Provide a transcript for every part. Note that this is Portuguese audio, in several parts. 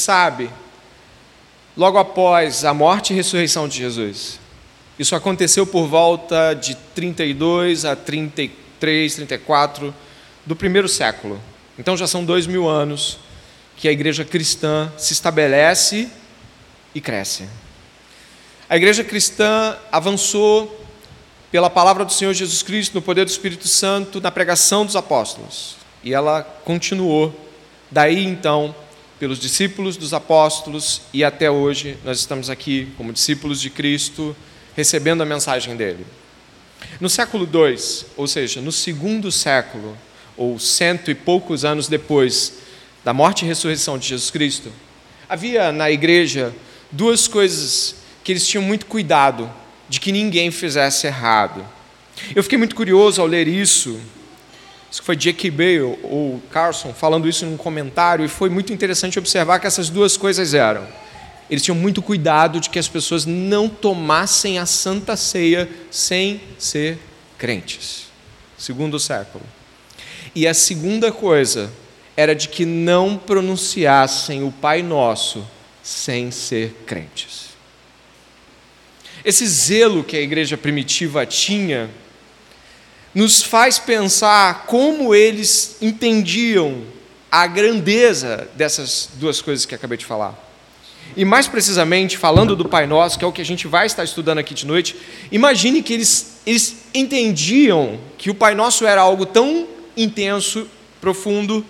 sabe, logo após a morte e ressurreição de Jesus. Isso aconteceu por volta de 32 a 33, 34 do primeiro século. Então já são dois mil anos que a igreja cristã se estabelece e cresce. A igreja cristã avançou pela palavra do Senhor Jesus Cristo, no poder do Espírito Santo, na pregação dos apóstolos. E ela continuou. Daí então, pelos discípulos dos apóstolos e até hoje nós estamos aqui como discípulos de Cristo, recebendo a mensagem dele. No século II, ou seja, no segundo século, ou cento e poucos anos depois da morte e ressurreição de Jesus Cristo, havia na igreja duas coisas que eles tinham muito cuidado de que ninguém fizesse errado. Eu fiquei muito curioso ao ler isso Que foi J.K. Bale ou Carson falando isso em um comentário, e foi muito interessante observar que essas duas coisas eram. Eles tinham muito cuidado de que as pessoas não tomassem a santa ceia sem ser crentes. Segundo século. E a segunda coisa era de que não pronunciassem o Pai Nosso sem ser crentes. Esse zelo que a igreja primitiva tinha nos faz pensar como eles entendiam a grandeza dessas duas coisas que acabei de falar. E mais precisamente, falando do Pai Nosso, que é o que a gente vai estar estudando aqui de noite, imagine que eles, eles entendiam que o Pai Nosso era algo tão intenso, profundo,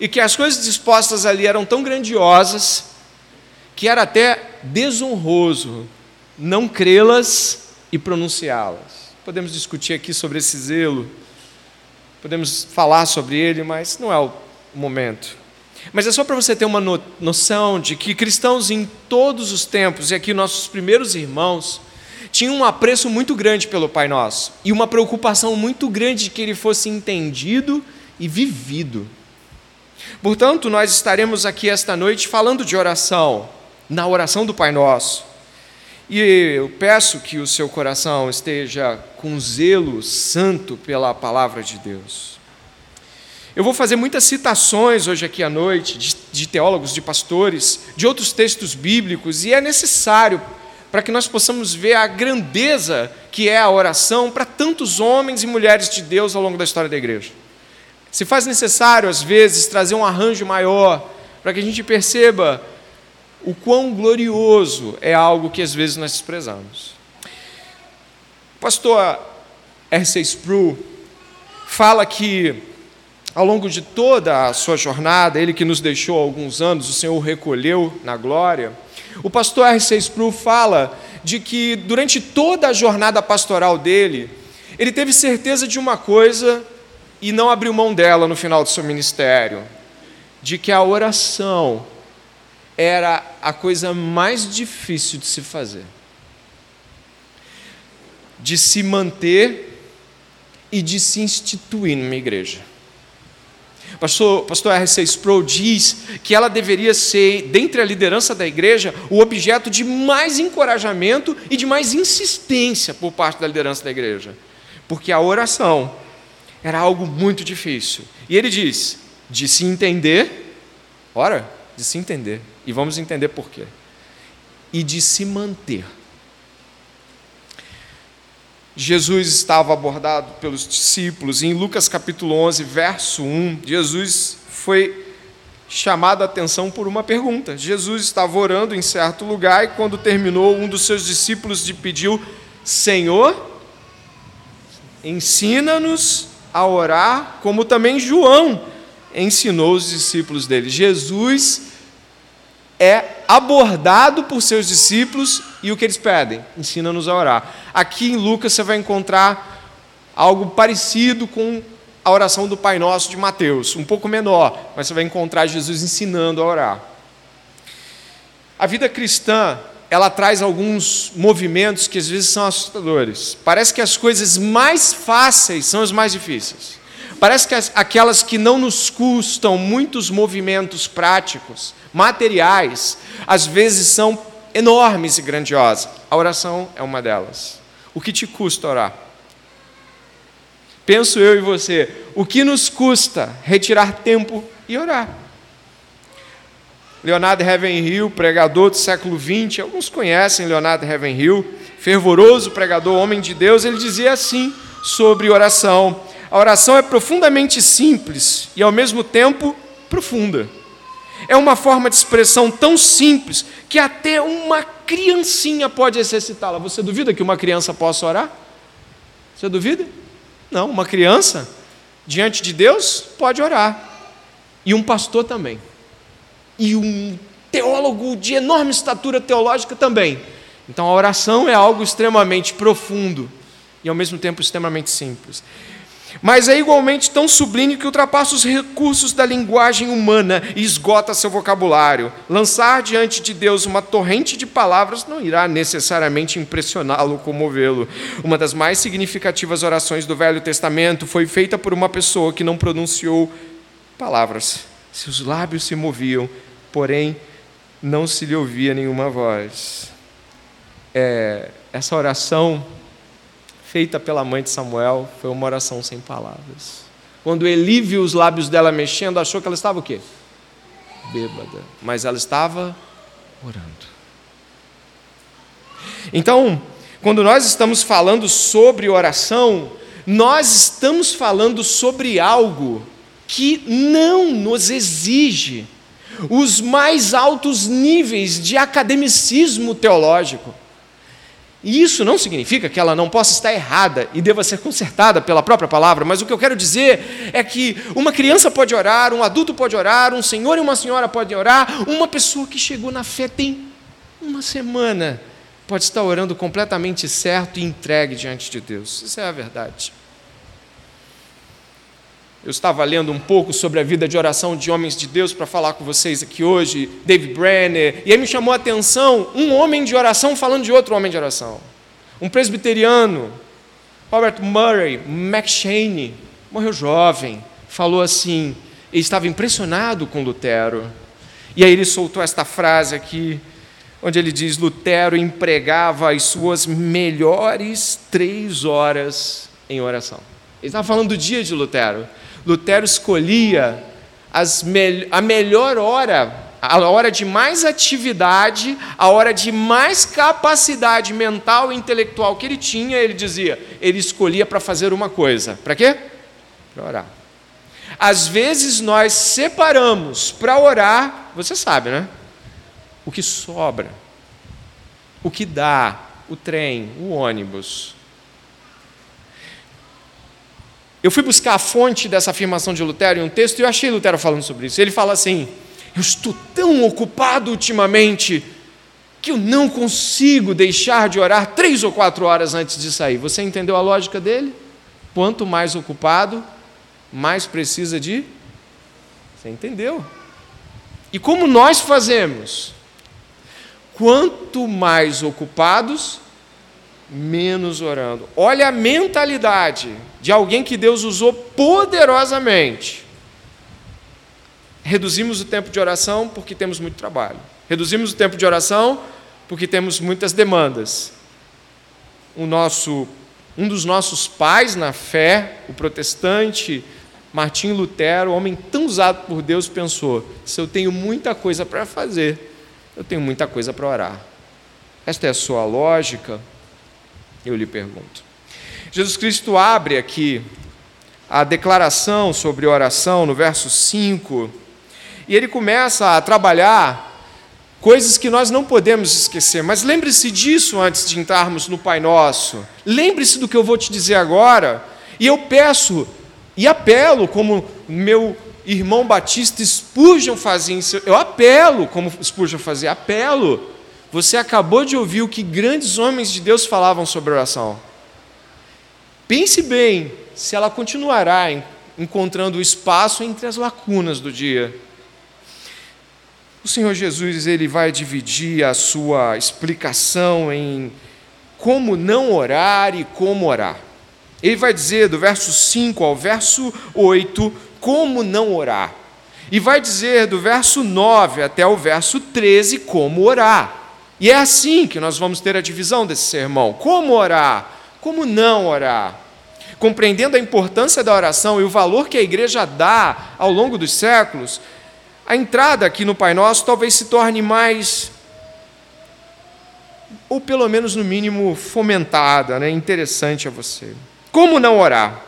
e que as coisas dispostas ali eram tão grandiosas, que era até desonroso não crê-las e pronunciá-las. Podemos discutir aqui sobre esse zelo, podemos falar sobre ele, mas não é o momento. Mas é só para você ter uma noção de que cristãos em todos os tempos, e aqui nossos primeiros irmãos, tinham um apreço muito grande pelo Pai Nosso e uma preocupação muito grande de que ele fosse entendido e vivido. Portanto, nós estaremos aqui esta noite falando de oração, na oração do Pai Nosso. E eu peço que o seu coração esteja com zelo santo pela palavra de Deus. Eu vou fazer muitas citações hoje aqui à noite de, de teólogos, de pastores, de outros textos bíblicos, e é necessário para que nós possamos ver a grandeza que é a oração para tantos homens e mulheres de Deus ao longo da história da igreja. Se faz necessário, às vezes, trazer um arranjo maior para que a gente perceba o quão glorioso é algo que às vezes nós desprezamos. O pastor R.C. Sproul fala que ao longo de toda a sua jornada, ele que nos deixou há alguns anos, o Senhor o recolheu na glória. O pastor R.C. Sproul fala de que durante toda a jornada pastoral dele, ele teve certeza de uma coisa e não abriu mão dela no final do seu ministério, de que a oração era a coisa mais difícil de se fazer, de se manter e de se instituir numa igreja. Pastor, pastor R.C. Sproul diz que ela deveria ser, dentre a liderança da igreja, o objeto de mais encorajamento e de mais insistência por parte da liderança da igreja, porque a oração era algo muito difícil. E ele diz: de se entender, ora, de se entender. E vamos entender por quê. E de se manter. Jesus estava abordado pelos discípulos, e em Lucas capítulo 11, verso 1, Jesus foi chamado a atenção por uma pergunta. Jesus estava orando em certo lugar e, quando terminou, um dos seus discípulos lhe pediu: Senhor, ensina-nos a orar, como também João ensinou os discípulos dele. Jesus é abordado por seus discípulos e o que eles pedem? Ensina-nos a orar. Aqui em Lucas você vai encontrar algo parecido com a oração do Pai Nosso de Mateus, um pouco menor, mas você vai encontrar Jesus ensinando a orar. A vida cristã, ela traz alguns movimentos que às vezes são assustadores. Parece que as coisas mais fáceis são as mais difíceis. Parece que as, aquelas que não nos custam muitos movimentos práticos, materiais, às vezes são enormes e grandiosas. A oração é uma delas. O que te custa orar? Penso eu e você, o que nos custa retirar tempo e orar? Leonardo Ravenhill, pregador do século XX, alguns conhecem Leonardo Ravenhill, fervoroso pregador, homem de Deus, ele dizia assim sobre oração: a oração é profundamente simples e ao mesmo tempo profunda. É uma forma de expressão tão simples que até uma criancinha pode exercitá-la. Você duvida que uma criança possa orar? Você duvida? Não, uma criança diante de Deus pode orar. E um pastor também. E um teólogo de enorme estatura teológica também. Então a oração é algo extremamente profundo e ao mesmo tempo extremamente simples mas é igualmente tão sublime que ultrapassa os recursos da linguagem humana e esgota seu vocabulário. Lançar diante de Deus uma torrente de palavras não irá necessariamente impressioná-lo comovê-lo. Uma das mais significativas orações do Velho Testamento foi feita por uma pessoa que não pronunciou palavras. Seus lábios se moviam, porém não se lhe ouvia nenhuma voz. É, essa oração feita pela mãe de Samuel foi uma oração sem palavras. Quando Eli viu os lábios dela mexendo, achou que ela estava o quê? Bêbada. Mas ela estava orando. Então, quando nós estamos falando sobre oração, nós estamos falando sobre algo que não nos exige os mais altos níveis de academicismo teológico. E isso não significa que ela não possa estar errada e deva ser consertada pela própria palavra, mas o que eu quero dizer é que uma criança pode orar, um adulto pode orar, um senhor e uma senhora podem orar, uma pessoa que chegou na fé tem uma semana pode estar orando completamente certo e entregue diante de Deus. Isso é a verdade. Eu estava lendo um pouco sobre a vida de oração de homens de Deus para falar com vocês aqui hoje, David Brenner, e aí me chamou a atenção um homem de oração falando de outro homem de oração. Um presbiteriano, Robert Murray McShane, morreu jovem, falou assim, ele estava impressionado com Lutero. E aí ele soltou esta frase aqui, onde ele diz: Lutero empregava as suas melhores três horas em oração. Ele estava falando do dia de Lutero. Lutero escolhia me a melhor hora, a hora de mais atividade, a hora de mais capacidade mental e intelectual que ele tinha, ele dizia, ele escolhia para fazer uma coisa. Para quê? Para orar. Às vezes nós separamos para orar, você sabe, né? O que sobra, o que dá, o trem, o ônibus, Eu fui buscar a fonte dessa afirmação de Lutero em um texto e eu achei Lutero falando sobre isso. Ele fala assim: Eu estou tão ocupado ultimamente que eu não consigo deixar de orar três ou quatro horas antes de sair. Você entendeu a lógica dele? Quanto mais ocupado, mais precisa de. Você entendeu? E como nós fazemos? Quanto mais ocupados, menos orando. Olha a mentalidade de alguém que Deus usou poderosamente. Reduzimos o tempo de oração porque temos muito trabalho. Reduzimos o tempo de oração porque temos muitas demandas. O nosso, um dos nossos pais na fé, o protestante Martim Lutero, homem tão usado por Deus, pensou: se eu tenho muita coisa para fazer, eu tenho muita coisa para orar. Esta é a sua lógica? Eu lhe pergunto. Jesus Cristo abre aqui a declaração sobre oração no verso 5, e ele começa a trabalhar coisas que nós não podemos esquecer. Mas lembre-se disso antes de entrarmos no Pai Nosso. Lembre-se do que eu vou te dizer agora, e eu peço e apelo, como meu irmão Batista Spurgeon fazia, eu apelo, como Spurgeon fazia, apelo você acabou de ouvir o que grandes homens de Deus falavam sobre oração. Pense bem se ela continuará encontrando espaço entre as lacunas do dia. O Senhor Jesus ele vai dividir a sua explicação em como não orar e como orar. Ele vai dizer do verso 5 ao verso 8 como não orar. E vai dizer do verso 9 até o verso 13 como orar. E é assim que nós vamos ter a divisão desse sermão: como orar, como não orar. Compreendendo a importância da oração e o valor que a igreja dá ao longo dos séculos, a entrada aqui no Pai Nosso talvez se torne mais, ou pelo menos no mínimo fomentada, né? interessante a você. Como não orar?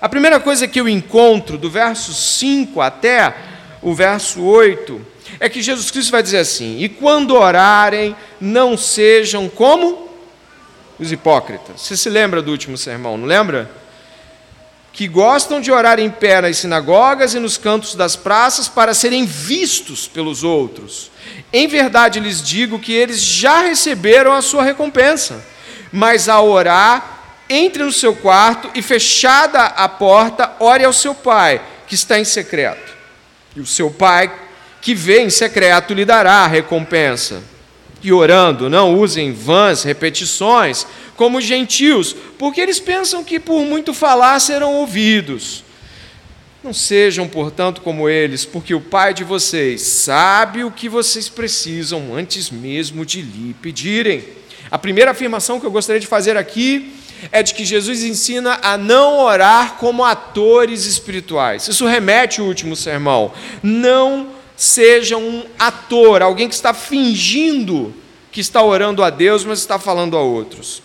A primeira coisa que eu encontro do verso 5 até o verso 8 é que Jesus Cristo vai dizer assim: E quando orarem, não sejam como os hipócritas. Você se lembra do último sermão, não lembra? Que gostam de orar em pé nas sinagogas e nos cantos das praças para serem vistos pelos outros. Em verdade lhes digo que eles já receberam a sua recompensa. Mas ao orar, entre no seu quarto e, fechada a porta, ore ao seu pai, que está em secreto. E o seu pai, que vê em secreto, lhe dará a recompensa. E orando, não usem vãs repetições, como os gentios, porque eles pensam que por muito falar serão ouvidos. Não sejam, portanto, como eles, porque o Pai de vocês sabe o que vocês precisam antes mesmo de lhe pedirem. A primeira afirmação que eu gostaria de fazer aqui é de que Jesus ensina a não orar como atores espirituais. Isso remete ao último sermão. Não seja um ator, alguém que está fingindo que está orando a Deus, mas está falando a outros.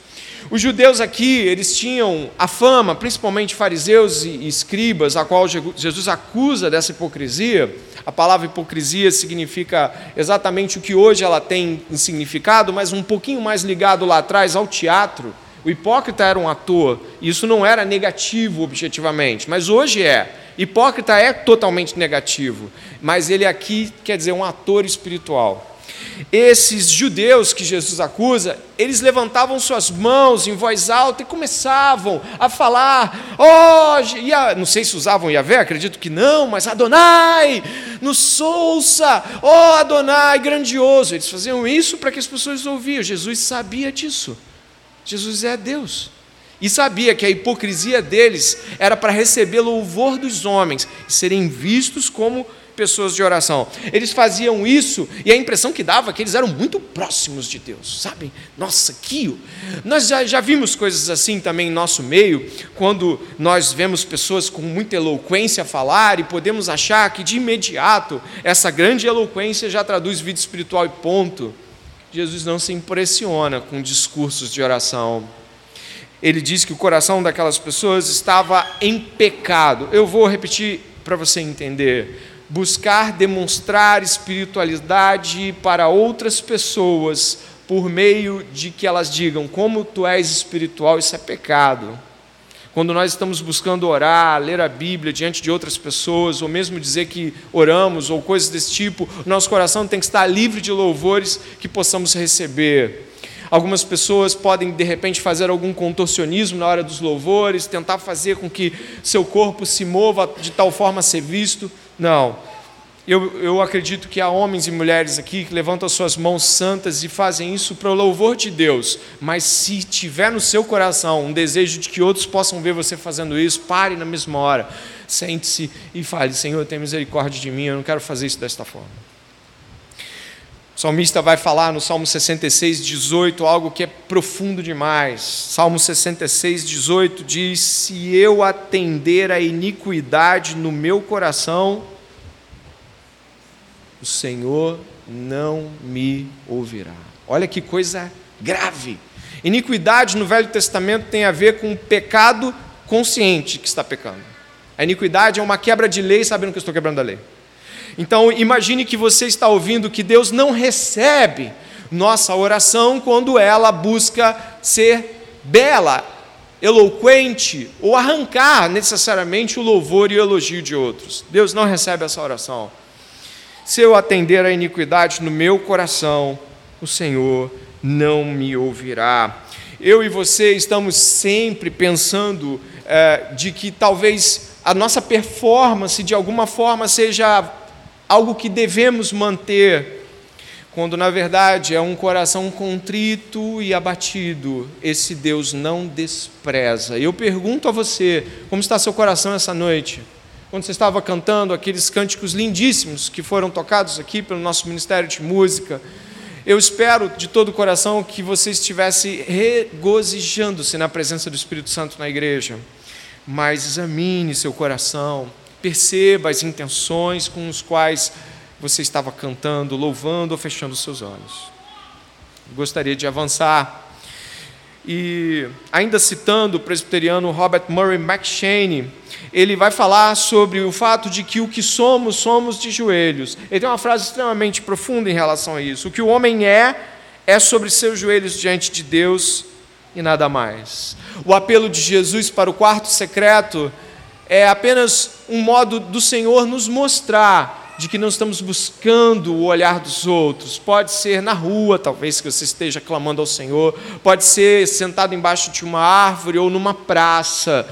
Os judeus aqui, eles tinham a fama, principalmente fariseus e escribas, a qual Jesus acusa dessa hipocrisia. A palavra hipocrisia significa exatamente o que hoje ela tem em significado, mas um pouquinho mais ligado lá atrás ao teatro o hipócrita era um ator, e isso não era negativo objetivamente, mas hoje é. Hipócrita é totalmente negativo, mas ele aqui quer dizer um ator espiritual. Esses judeus que Jesus acusa, eles levantavam suas mãos em voz alta e começavam a falar, oh, não sei se usavam Yahvé, acredito que não, mas Adonai, nos souça, oh Adonai, grandioso. Eles faziam isso para que as pessoas ouviam, Jesus sabia disso. Jesus é Deus. E sabia que a hipocrisia deles era para receber louvor dos homens e serem vistos como pessoas de oração. Eles faziam isso e a impressão que dava é que eles eram muito próximos de Deus, sabem? Nossa, que. Nós já, já vimos coisas assim também em nosso meio, quando nós vemos pessoas com muita eloquência falar e podemos achar que de imediato essa grande eloquência já traduz vida espiritual e ponto. Jesus não se impressiona com discursos de oração. Ele diz que o coração daquelas pessoas estava em pecado. Eu vou repetir para você entender. Buscar demonstrar espiritualidade para outras pessoas por meio de que elas digam como tu és espiritual, isso é pecado quando nós estamos buscando orar, ler a Bíblia diante de outras pessoas, ou mesmo dizer que oramos, ou coisas desse tipo, nosso coração tem que estar livre de louvores que possamos receber. Algumas pessoas podem, de repente, fazer algum contorcionismo na hora dos louvores, tentar fazer com que seu corpo se mova de tal forma a ser visto. Não. Eu, eu acredito que há homens e mulheres aqui que levantam suas mãos santas e fazem isso para o louvor de Deus, mas se tiver no seu coração um desejo de que outros possam ver você fazendo isso, pare na mesma hora, sente-se e fale: Senhor, tem misericórdia de mim, eu não quero fazer isso desta forma. O salmista vai falar no Salmo 66, 18, algo que é profundo demais. Salmo 66, 18 diz: Se eu atender a iniquidade no meu coração, o Senhor não me ouvirá. Olha que coisa grave. Iniquidade no Velho Testamento tem a ver com o pecado consciente que está pecando. A iniquidade é uma quebra de lei sabendo que eu estou quebrando a lei. Então, imagine que você está ouvindo que Deus não recebe nossa oração quando ela busca ser bela, eloquente ou arrancar necessariamente o louvor e o elogio de outros. Deus não recebe essa oração. Se eu atender a iniquidade no meu coração, o Senhor não me ouvirá. Eu e você estamos sempre pensando é, de que talvez a nossa performance, de alguma forma, seja algo que devemos manter, quando na verdade é um coração contrito e abatido, esse Deus não despreza. Eu pergunto a você, como está seu coração essa noite? quando você estava cantando aqueles cânticos lindíssimos que foram tocados aqui pelo nosso Ministério de Música. Eu espero de todo o coração que você estivesse regozijando-se na presença do Espírito Santo na igreja. Mas examine seu coração, perceba as intenções com as quais você estava cantando, louvando ou fechando seus olhos. Gostaria de avançar. E ainda citando o presbiteriano Robert Murray McShane, ele vai falar sobre o fato de que o que somos, somos de joelhos. Ele tem uma frase extremamente profunda em relação a isso. O que o homem é, é sobre seus joelhos diante de Deus e nada mais. O apelo de Jesus para o quarto secreto é apenas um modo do Senhor nos mostrar de que não estamos buscando o olhar dos outros. Pode ser na rua, talvez que você esteja clamando ao Senhor, pode ser sentado embaixo de uma árvore ou numa praça.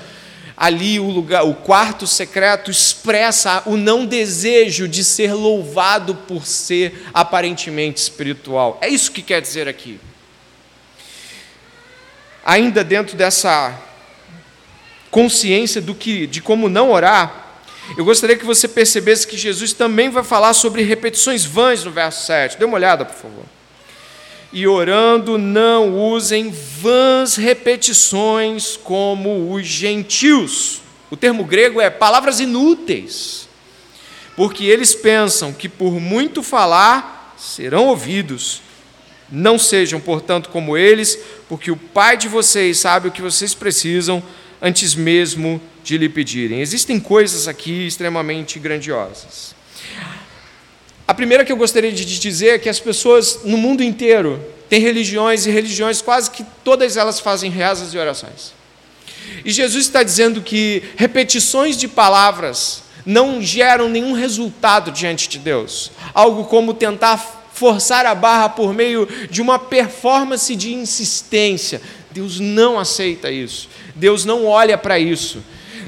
Ali o lugar, o quarto secreto expressa o não desejo de ser louvado por ser aparentemente espiritual. É isso que quer dizer aqui. Ainda dentro dessa consciência do que de como não orar, eu gostaria que você percebesse que Jesus também vai falar sobre repetições vãs no verso 7. Dê uma olhada, por favor. E orando, não usem vãs repetições como os gentios. O termo grego é palavras inúteis, porque eles pensam que por muito falar serão ouvidos. Não sejam, portanto, como eles, porque o Pai de vocês sabe o que vocês precisam antes mesmo de lhe pedirem. Existem coisas aqui extremamente grandiosas. A primeira que eu gostaria de dizer é que as pessoas no mundo inteiro têm religiões e religiões quase que todas elas fazem rezas e orações. E Jesus está dizendo que repetições de palavras não geram nenhum resultado diante de Deus. Algo como tentar forçar a barra por meio de uma performance de insistência. Deus não aceita isso. Deus não olha para isso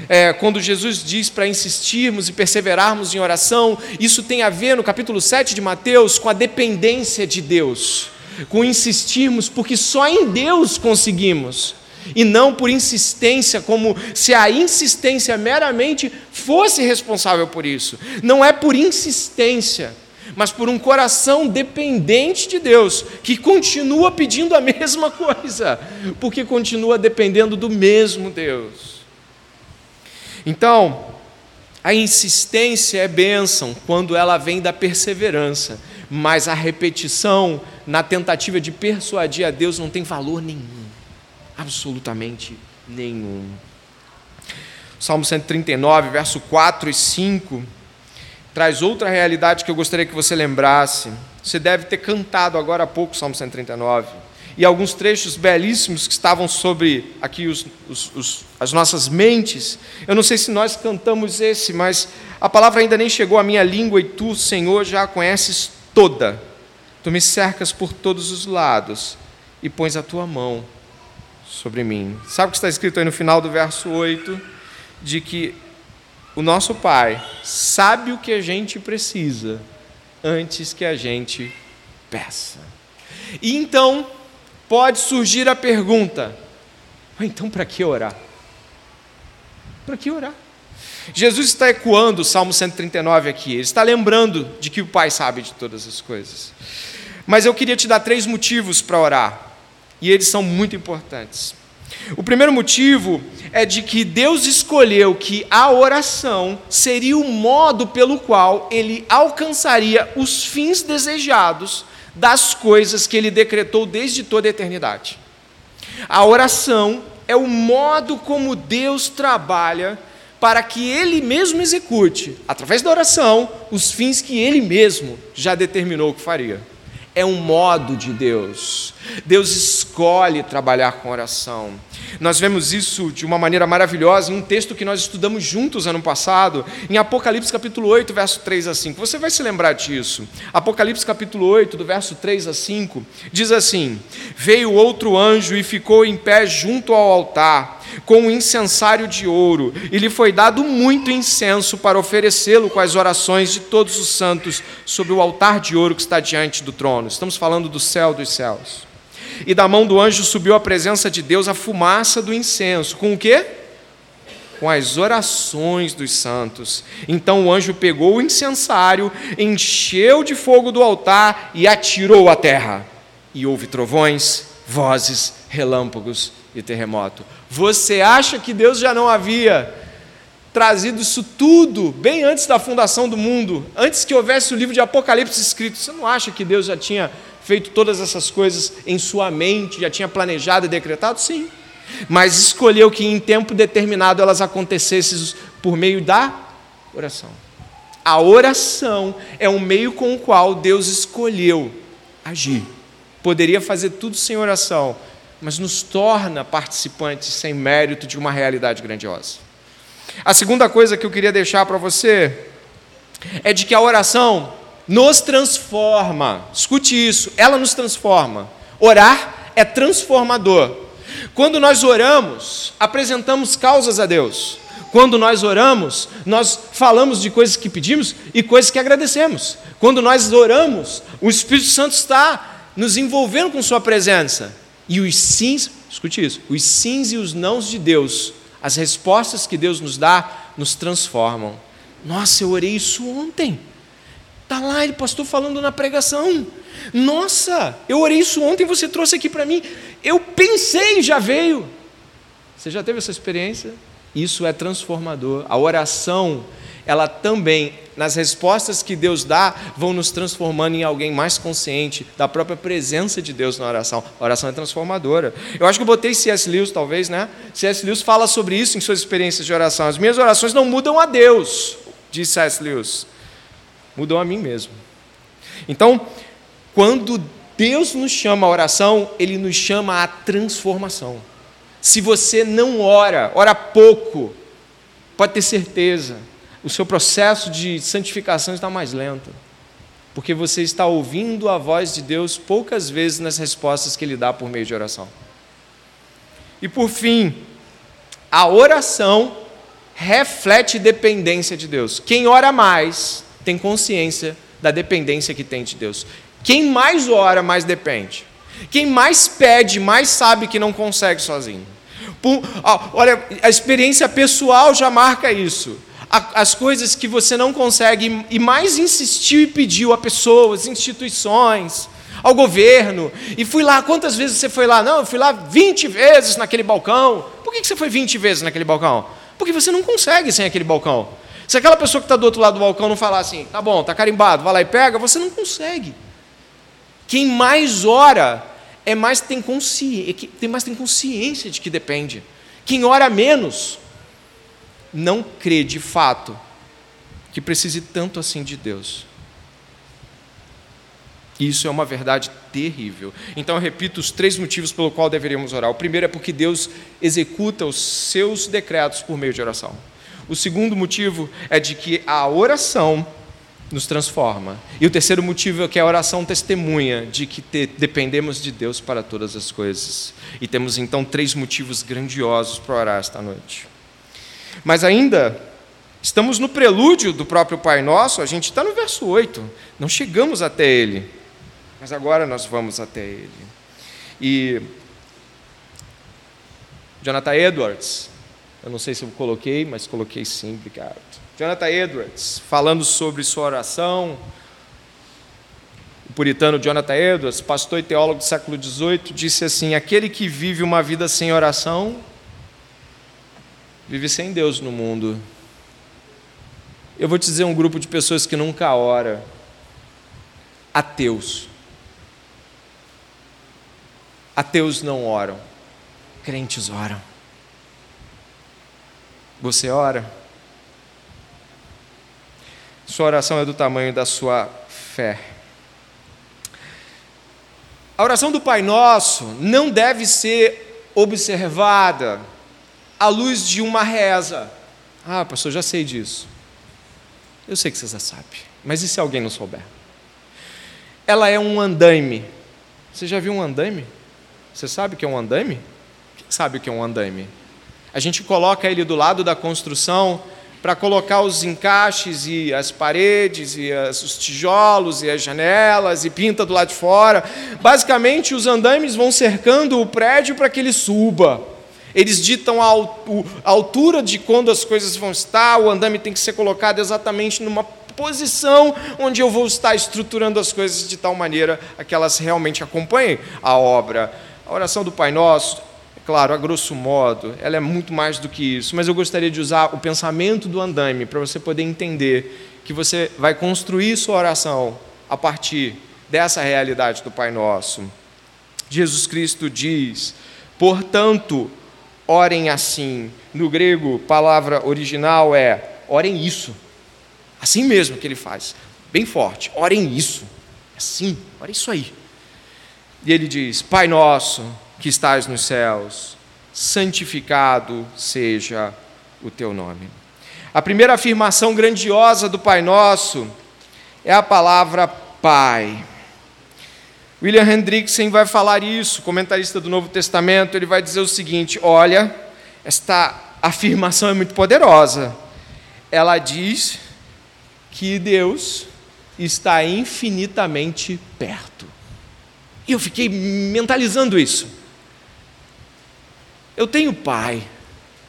é, quando Jesus diz para insistirmos e perseverarmos em oração, isso tem a ver no capítulo 7 de Mateus com a dependência de Deus, com insistirmos, porque só em Deus conseguimos, e não por insistência, como se a insistência meramente fosse responsável por isso. Não é por insistência, mas por um coração dependente de Deus, que continua pedindo a mesma coisa, porque continua dependendo do mesmo Deus. Então, a insistência é bênção quando ela vem da perseverança, mas a repetição na tentativa de persuadir a Deus não tem valor nenhum, absolutamente nenhum. Salmo 139, verso 4 e 5, traz outra realidade que eu gostaria que você lembrasse. Você deve ter cantado agora há pouco Salmo 139 e alguns trechos belíssimos que estavam sobre aqui os, os, os, as nossas mentes. Eu não sei se nós cantamos esse, mas a palavra ainda nem chegou à minha língua e tu, Senhor, já a conheces toda. Tu me cercas por todos os lados e pões a tua mão sobre mim. Sabe o que está escrito aí no final do verso 8? De que o nosso Pai sabe o que a gente precisa antes que a gente peça. E então, pode surgir a pergunta: então para que orar? Para que orar? Jesus está ecoando o Salmo 139 aqui, ele está lembrando de que o Pai sabe de todas as coisas. Mas eu queria te dar três motivos para orar, e eles são muito importantes. O primeiro motivo é de que Deus escolheu que a oração seria o modo pelo qual ele alcançaria os fins desejados das coisas que ele decretou desde toda a eternidade. A oração é o modo como Deus trabalha para que ele mesmo execute, através da oração, os fins que ele mesmo já determinou que faria é um modo de Deus. Deus escolhe trabalhar com oração. Nós vemos isso de uma maneira maravilhosa em um texto que nós estudamos juntos ano passado, em Apocalipse capítulo 8, verso 3 a 5. Você vai se lembrar disso. Apocalipse capítulo 8, do verso 3 a 5, diz assim: Veio outro anjo e ficou em pé junto ao altar com um incensário de ouro, e lhe foi dado muito incenso para oferecê-lo com as orações de todos os santos sobre o altar de ouro que está diante do trono. Estamos falando do céu dos céus. E da mão do anjo subiu à presença de Deus a fumaça do incenso. Com o quê? Com as orações dos santos. Então o anjo pegou o incensário, encheu de fogo do altar e atirou à terra. E houve trovões, vozes, relâmpagos e terremoto. Você acha que Deus já não havia trazido isso tudo bem antes da fundação do mundo, antes que houvesse o livro de Apocalipse escrito. Você não acha que Deus já tinha feito todas essas coisas em sua mente, já tinha planejado e decretado? Sim. Mas escolheu que em tempo determinado elas acontecessem por meio da oração. A oração é um meio com o qual Deus escolheu agir. Poderia fazer tudo sem oração, mas nos torna participantes sem mérito de uma realidade grandiosa. A segunda coisa que eu queria deixar para você é de que a oração nos transforma. Escute isso, ela nos transforma. Orar é transformador. Quando nós oramos, apresentamos causas a Deus. Quando nós oramos, nós falamos de coisas que pedimos e coisas que agradecemos. Quando nós oramos, o Espírito Santo está nos envolvendo com Sua presença. E os sims, escute isso, os sims e os nãos de Deus, as respostas que Deus nos dá, nos transformam. Nossa, eu orei isso ontem. Está lá, ele pastor falando na pregação. Nossa, eu orei isso ontem, você trouxe aqui para mim. Eu pensei, já veio. Você já teve essa experiência? Isso é transformador. A oração, ela também, nas respostas que Deus dá, vão nos transformando em alguém mais consciente da própria presença de Deus na oração. A oração é transformadora. Eu acho que eu botei C.S. Lewis, talvez, né? C.S. Lewis fala sobre isso em suas experiências de oração. As minhas orações não mudam a Deus, diz C.S. Lewis, mudam a mim mesmo. Então, quando Deus nos chama à oração, Ele nos chama à transformação. Se você não ora, ora pouco, pode ter certeza, o seu processo de santificação está mais lento. Porque você está ouvindo a voz de Deus poucas vezes nas respostas que Ele dá por meio de oração. E por fim, a oração reflete dependência de Deus. Quem ora mais tem consciência da dependência que tem de Deus. Quem mais ora, mais depende. Quem mais pede, mais sabe que não consegue sozinho. olha, a experiência pessoal já marca isso. as coisas que você não consegue e mais insistiu e pediu a pessoas, instituições, ao governo. E fui lá, quantas vezes você foi lá? Não, eu fui lá 20 vezes naquele balcão. Por que você foi 20 vezes naquele balcão? Porque você não consegue sem aquele balcão. Se aquela pessoa que está do outro lado do balcão não falar assim, tá bom, tá carimbado, vai lá e pega, você não consegue. Quem mais ora é mais tem, consci... tem mais tem consciência de que depende. Quem ora menos não crê de fato que precise tanto assim de Deus. Isso é uma verdade terrível. Então eu repito os três motivos pelo qual deveríamos orar. O primeiro é porque Deus executa os seus decretos por meio de oração. O segundo motivo é de que a oração nos transforma. E o terceiro motivo é que a oração testemunha de que te, dependemos de Deus para todas as coisas. E temos então três motivos grandiosos para orar esta noite. Mas ainda estamos no prelúdio do próprio Pai Nosso, a gente está no verso 8, não chegamos até ele, mas agora nós vamos até ele. E Jonathan Edwards, eu não sei se eu coloquei, mas coloquei sim, obrigado. Jonathan Edwards, falando sobre sua oração, o puritano Jonathan Edwards, pastor e teólogo do século XVIII, disse assim: Aquele que vive uma vida sem oração, vive sem Deus no mundo. Eu vou te dizer um grupo de pessoas que nunca ora, ateus. Ateus não oram, crentes oram. Você ora? Sua oração é do tamanho da sua fé. A oração do Pai Nosso não deve ser observada à luz de uma reza. Ah, pastor, já sei disso. Eu sei que você já sabe. Mas e se alguém não souber? Ela é um andaime. Você já viu um andaime? Você sabe o que é um andaime? Quem sabe o que é um andaime? A gente coloca ele do lado da construção para colocar os encaixes e as paredes e as, os tijolos e as janelas e pinta do lado de fora. Basicamente, os andaimes vão cercando o prédio para que ele suba. Eles ditam a altura de quando as coisas vão estar, o andame tem que ser colocado exatamente numa posição onde eu vou estar estruturando as coisas de tal maneira a que elas realmente acompanhem a obra. A oração do Pai Nosso Claro, a grosso modo, ela é muito mais do que isso, mas eu gostaria de usar o pensamento do andaime para você poder entender que você vai construir sua oração a partir dessa realidade do Pai Nosso. Jesus Cristo diz: portanto, orem assim. No grego, palavra original é orem isso. Assim mesmo que ele faz, bem forte, orem isso. Assim, olha isso aí. E ele diz: Pai nosso que estás nos céus, santificado seja o teu nome. A primeira afirmação grandiosa do Pai Nosso é a palavra Pai. William Hendrickson vai falar isso, comentarista do Novo Testamento, ele vai dizer o seguinte: olha, esta afirmação é muito poderosa. Ela diz que Deus está infinitamente perto. E eu fiquei mentalizando isso. Eu tenho pai,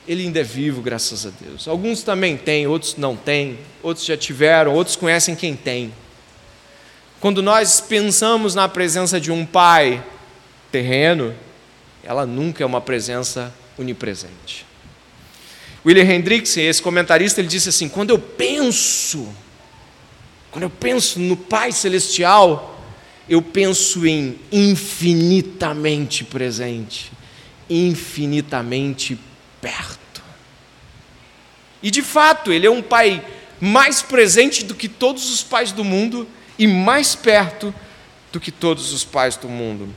ele ainda é vivo, graças a Deus. Alguns também têm, outros não têm, outros já tiveram, outros conhecem quem tem. Quando nós pensamos na presença de um pai terreno, ela nunca é uma presença onipresente. William Hendrickson, esse comentarista, ele disse assim: quando eu penso, quando eu penso no Pai Celestial, eu penso em infinitamente presente, infinitamente perto. E de fato, Ele é um Pai mais presente do que todos os pais do mundo e mais perto do que todos os pais do mundo.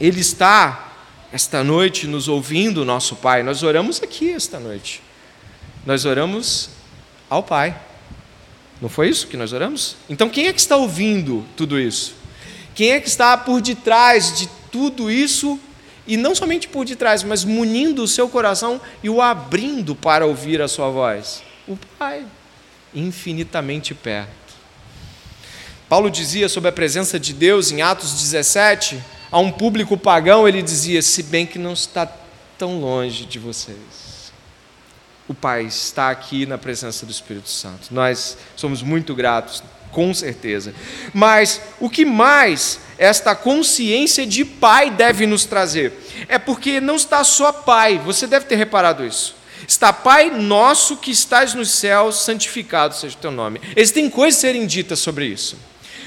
Ele está esta noite nos ouvindo, nosso Pai. Nós oramos aqui esta noite. Nós oramos ao Pai. Não foi isso que nós oramos? Então quem é que está ouvindo tudo isso? Quem é que está por detrás de tudo isso? E não somente por detrás, mas munindo o seu coração e o abrindo para ouvir a sua voz? O Pai, infinitamente perto. Paulo dizia sobre a presença de Deus em Atos 17, a um público pagão, ele dizia: Se bem que não está tão longe de vocês. O Pai está aqui na presença do Espírito Santo. Nós somos muito gratos, com certeza. Mas o que mais esta consciência de Pai deve nos trazer? É porque não está só Pai, você deve ter reparado isso. Está Pai nosso que estás nos céus, santificado seja o teu nome. Existem coisas serem ditas sobre isso.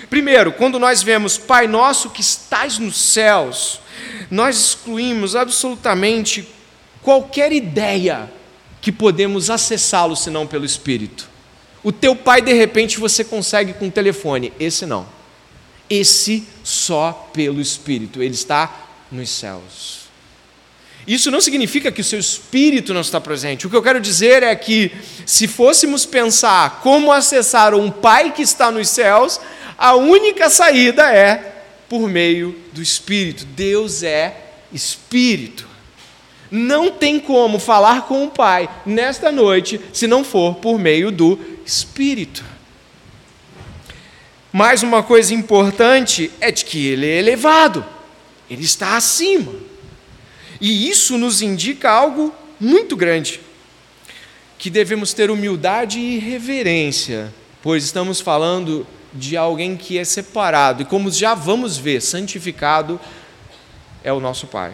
Primeiro, quando nós vemos Pai nosso que estás nos céus, nós excluímos absolutamente qualquer ideia que podemos acessá-lo senão pelo Espírito. O teu pai, de repente, você consegue com o telefone, esse não. Esse só pelo Espírito, ele está nos céus. Isso não significa que o seu espírito não está presente. O que eu quero dizer é que, se fôssemos pensar como acessar um Pai que está nos céus, a única saída é por meio do Espírito. Deus é Espírito. Não tem como falar com o Pai nesta noite se não for por meio do Espírito. Mais uma coisa importante é de que ele é elevado, ele está acima. E isso nos indica algo muito grande: que devemos ter humildade e reverência, pois estamos falando de alguém que é separado, e como já vamos ver, santificado é o nosso Pai.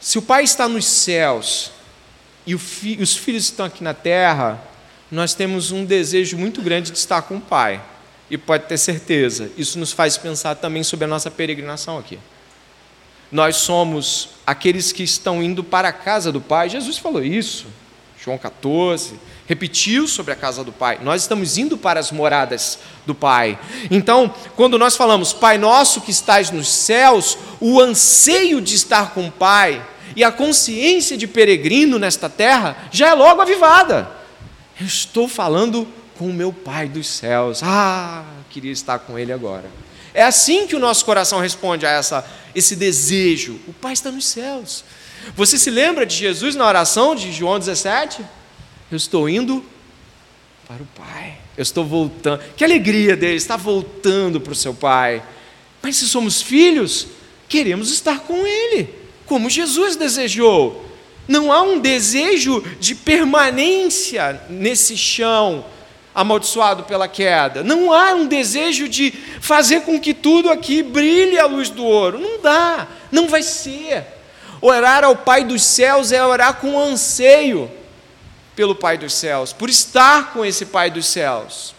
Se o Pai está nos céus e os filhos estão aqui na terra, nós temos um desejo muito grande de estar com o Pai. E pode ter certeza, isso nos faz pensar também sobre a nossa peregrinação aqui. Nós somos aqueles que estão indo para a casa do Pai. Jesus falou isso, João 14 repetiu sobre a casa do Pai. Nós estamos indo para as moradas do Pai. Então, quando nós falamos Pai nosso que estás nos céus, o anseio de estar com o Pai e a consciência de peregrino nesta terra já é logo avivada. Eu estou falando com o meu Pai dos céus. Ah, queria estar com Ele agora. É assim que o nosso coração responde a essa, esse desejo. O Pai está nos céus. Você se lembra de Jesus na oração de João 17? Eu estou indo para o Pai. Eu estou voltando. Que alegria dele estar voltando para o seu Pai. Mas se somos filhos, queremos estar com Ele, como Jesus desejou. Não há um desejo de permanência nesse chão. amaldiçoado pela queda. Não há um desejo de fazer com que tudo aqui brilhe à luz do ouro. Não dá, não vai ser. Orar ao Pai dos céus é orar com anseio pelo Pai dos céus, por estar com esse Pai dos céus.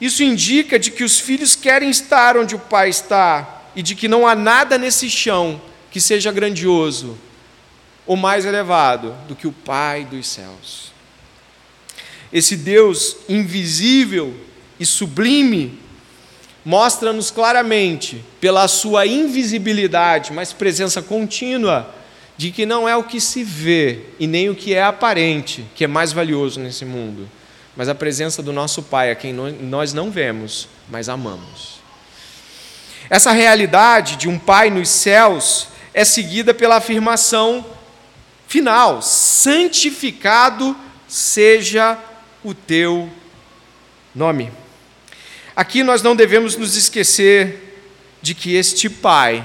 Isso indica de que os filhos querem estar onde o Pai está e de que não há nada nesse chão que seja grandioso ou mais elevado do que o Pai dos céus. Esse Deus invisível e sublime mostra-nos claramente, pela sua invisibilidade, mas presença contínua, de que não é o que se vê e nem o que é aparente que é mais valioso nesse mundo, mas a presença do nosso Pai, a quem nós não vemos, mas amamos. Essa realidade de um Pai nos céus é seguida pela afirmação final: santificado seja o teu nome. Aqui nós não devemos nos esquecer de que este pai,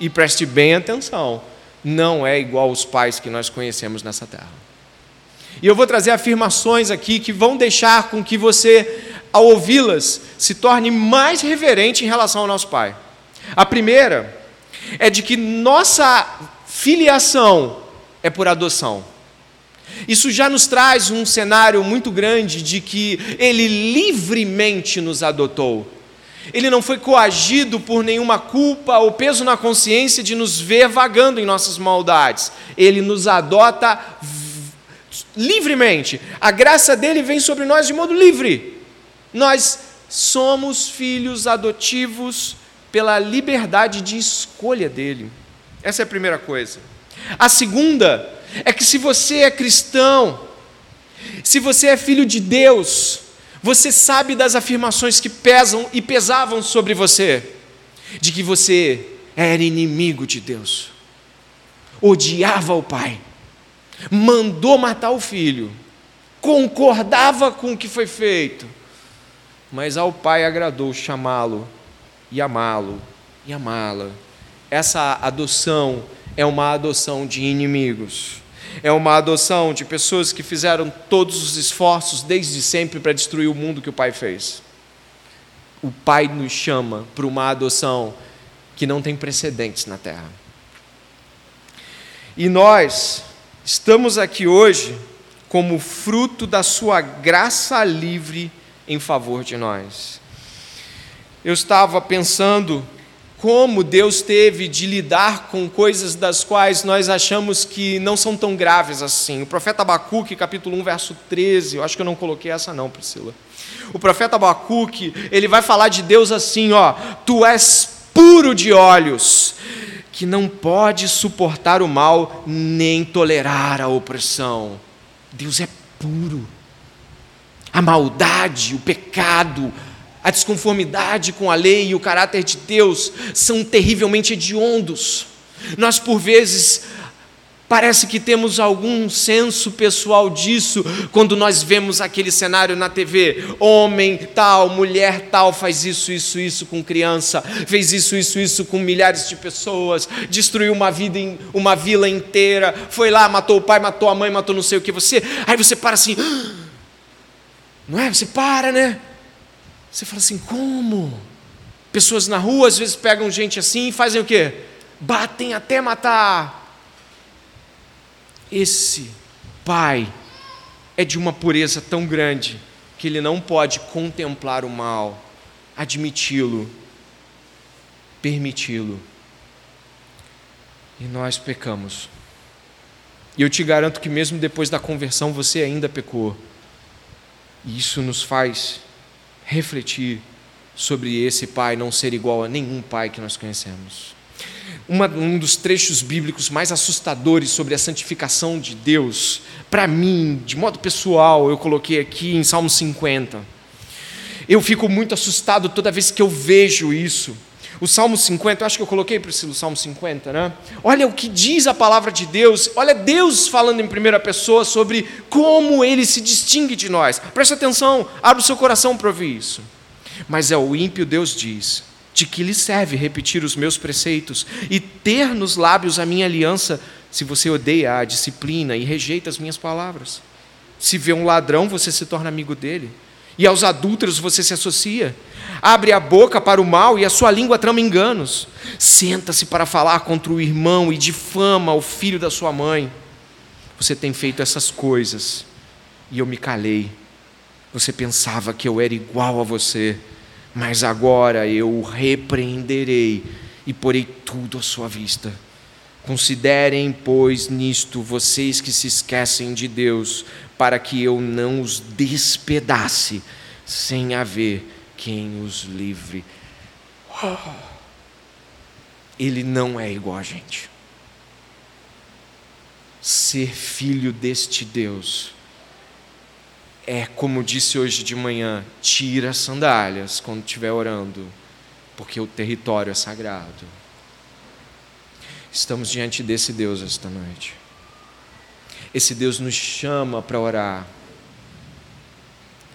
e preste bem atenção, não é igual aos pais que nós conhecemos nessa terra. E eu vou trazer afirmações aqui que vão deixar com que você, ao ouvi-las, se torne mais reverente em relação ao nosso pai. A primeira é de que nossa filiação é por adoção. Isso já nos traz um cenário muito grande de que Ele livremente nos adotou. Ele não foi coagido por nenhuma culpa ou peso na consciência de nos ver vagando em nossas maldades. Ele nos adota livremente. A graça dele vem sobre nós de modo livre. Nós somos filhos adotivos pela liberdade de escolha dele. Essa é a primeira coisa. A segunda é que se você é cristão, se você é filho de Deus, você sabe das afirmações que pesam e pesavam sobre você, de que você era inimigo de Deus, odiava o Pai, mandou matar o filho, concordava com o que foi feito, mas ao Pai agradou chamá-lo e amá-lo e amá-la. Essa adoção é uma adoção de inimigos é uma adoção de pessoas que fizeram todos os esforços desde sempre para destruir o mundo que o Pai fez. O Pai nos chama para uma adoção que não tem precedentes na terra. E nós estamos aqui hoje como fruto da Sua graça livre em favor de nós. Eu estava pensando como Deus teve de lidar com coisas das quais nós achamos que não são tão graves assim. O profeta Abacuque, capítulo 1, verso 13, eu acho que eu não coloquei essa não, Priscila. O profeta Abacuque, ele vai falar de Deus assim, ó, tu és puro de olhos, que não pode suportar o mal nem tolerar a opressão. Deus é puro. A maldade, o pecado, a desconformidade com a lei e o caráter de Deus são terrivelmente hediondos. Nós, por vezes, Parece que temos algum senso pessoal disso quando nós vemos aquele cenário na TV. Homem tal, mulher tal faz isso, isso, isso com criança, fez isso, isso, isso com milhares de pessoas, destruiu uma vida, uma vila inteira, foi lá, matou o pai, matou a mãe, matou não sei o que. Você, aí você para assim, ah! não é? Você para, né? Você fala assim: como? Pessoas na rua às vezes pegam gente assim e fazem o quê? Batem até matar. Esse pai é de uma pureza tão grande que ele não pode contemplar o mal, admiti-lo, permiti-lo. E nós pecamos. E eu te garanto que mesmo depois da conversão você ainda pecou. E isso nos faz refletir sobre esse pai não ser igual a nenhum pai que nós conhecemos. Uma, um dos trechos bíblicos mais assustadores sobre a santificação de Deus, para mim, de modo pessoal, eu coloquei aqui em Salmo 50. Eu fico muito assustado toda vez que eu vejo isso. O Salmo 50, eu acho que eu coloquei para o Salmo 50, né? Olha o que diz a palavra de Deus, olha Deus falando em primeira pessoa sobre como ele se distingue de nós. Presta atenção, abre o seu coração para ouvir isso. Mas é o ímpio, Deus diz: de que lhe serve repetir os meus preceitos e ter nos lábios a minha aliança, se você odeia a disciplina e rejeita as minhas palavras? Se vê um ladrão, você se torna amigo dele. E aos adúlteros você se associa. Abre a boca para o mal e a sua língua trama enganos. Senta-se para falar contra o irmão e difama o filho da sua mãe. Você tem feito essas coisas e eu me calei. Você pensava que eu era igual a você, mas agora eu o repreenderei e porei tudo à sua vista. Considerem, pois, nisto vocês que se esquecem de Deus, para que eu não os despedace, sem haver quem os livre. Ele não é igual a gente. Ser filho deste Deus é, como disse hoje de manhã, tira as sandálias quando estiver orando, porque o território é sagrado. Estamos diante desse Deus esta noite. Esse Deus nos chama para orar.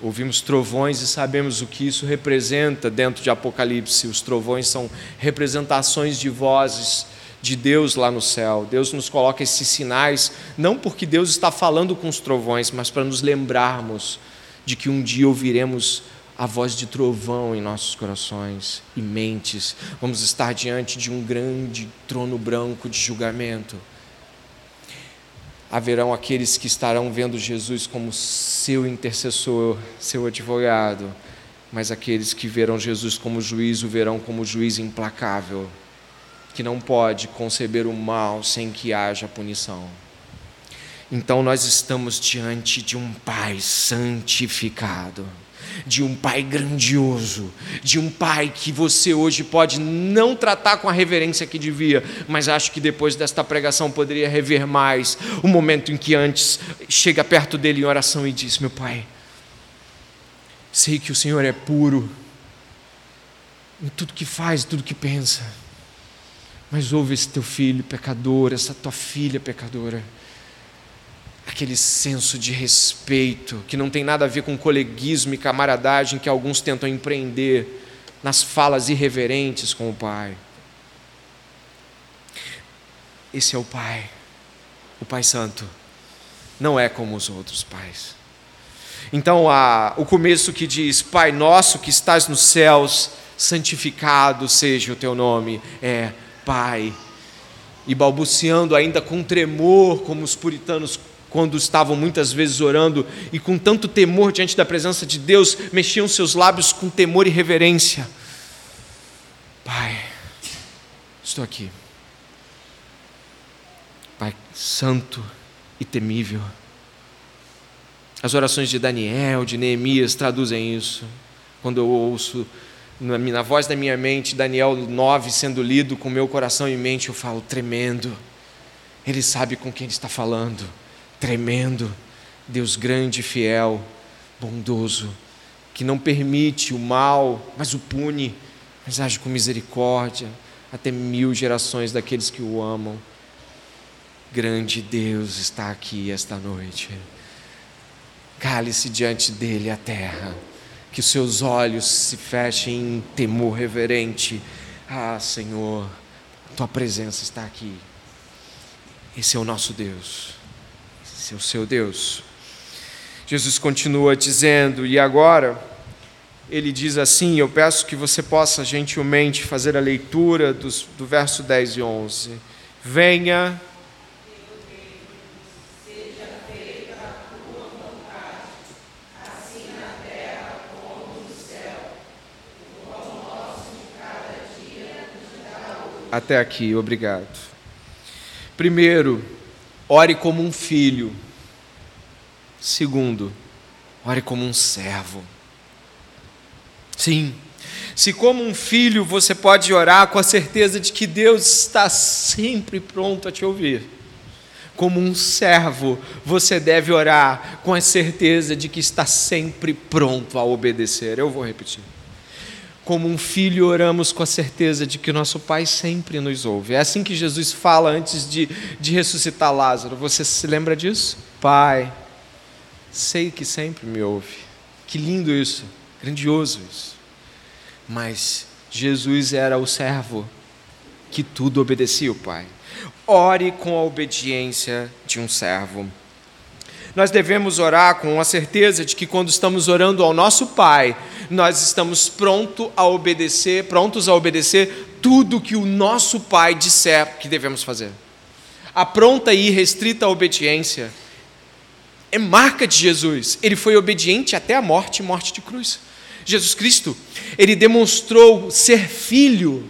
Ouvimos trovões e sabemos o que isso representa dentro de Apocalipse. Os trovões são representações de vozes de Deus lá no céu. Deus nos coloca esses sinais, não porque Deus está falando com os trovões, mas para nos lembrarmos de que um dia ouviremos a voz de trovão em nossos corações e mentes. Vamos estar diante de um grande trono branco de julgamento. Haverão aqueles que estarão vendo Jesus como seu intercessor, seu advogado, mas aqueles que verão Jesus como juiz o verão como juiz implacável, que não pode conceber o mal sem que haja punição. Então nós estamos diante de um Pai santificado de um pai grandioso, de um pai que você hoje pode não tratar com a reverência que devia, mas acho que depois desta pregação poderia rever mais o momento em que antes chega perto dele em oração e diz: Meu pai, sei que o Senhor é puro em tudo que faz, tudo que pensa, mas ouve esse teu filho pecador, essa tua filha pecadora aquele senso de respeito, que não tem nada a ver com coleguismo e camaradagem que alguns tentam empreender nas falas irreverentes com o Pai. Esse é o Pai, o Pai Santo, não é como os outros pais. Então, o começo que diz: Pai nosso que estás nos céus, santificado seja o teu nome, é Pai. E balbuciando ainda com tremor, como os puritanos quando estavam muitas vezes orando e com tanto temor diante da presença de Deus, mexiam seus lábios com temor e reverência. Pai, estou aqui. Pai Santo e temível. As orações de Daniel, de Neemias traduzem isso. Quando eu ouço na voz da minha mente Daniel 9 sendo lido com meu coração em mente, eu falo tremendo. Ele sabe com quem ele está falando tremendo, Deus grande, fiel, bondoso, que não permite o mal, mas o pune, mas age com misericórdia até mil gerações daqueles que o amam. Grande Deus está aqui esta noite. Cale-se diante dele a terra, que os seus olhos se fechem em temor reverente. Ah, Senhor, tua presença está aqui. Esse é o nosso Deus o seu Deus. Jesus continua dizendo, e agora, ele diz assim: Eu peço que você possa gentilmente fazer a leitura dos, do verso 10 e 11. Venha. Até aqui, obrigado. Primeiro, ore como um filho. Segundo, ore como um servo. Sim, se como um filho você pode orar com a certeza de que Deus está sempre pronto a te ouvir, como um servo você deve orar com a certeza de que está sempre pronto a obedecer. Eu vou repetir como um filho, oramos com a certeza de que nosso Pai sempre nos ouve. É assim que Jesus fala antes de, de ressuscitar Lázaro. Você se lembra disso? Pai, sei que sempre me ouve. Que lindo isso, grandioso isso. Mas Jesus era o servo que tudo obedecia o Pai. Ore com a obediência de um servo. Nós devemos orar com a certeza de que quando estamos orando ao nosso Pai, nós estamos pronto a obedecer, prontos a obedecer tudo que o nosso Pai disser que devemos fazer. A pronta e irrestrita obediência é marca de Jesus. Ele foi obediente até a morte, morte de cruz. Jesus Cristo, ele demonstrou ser filho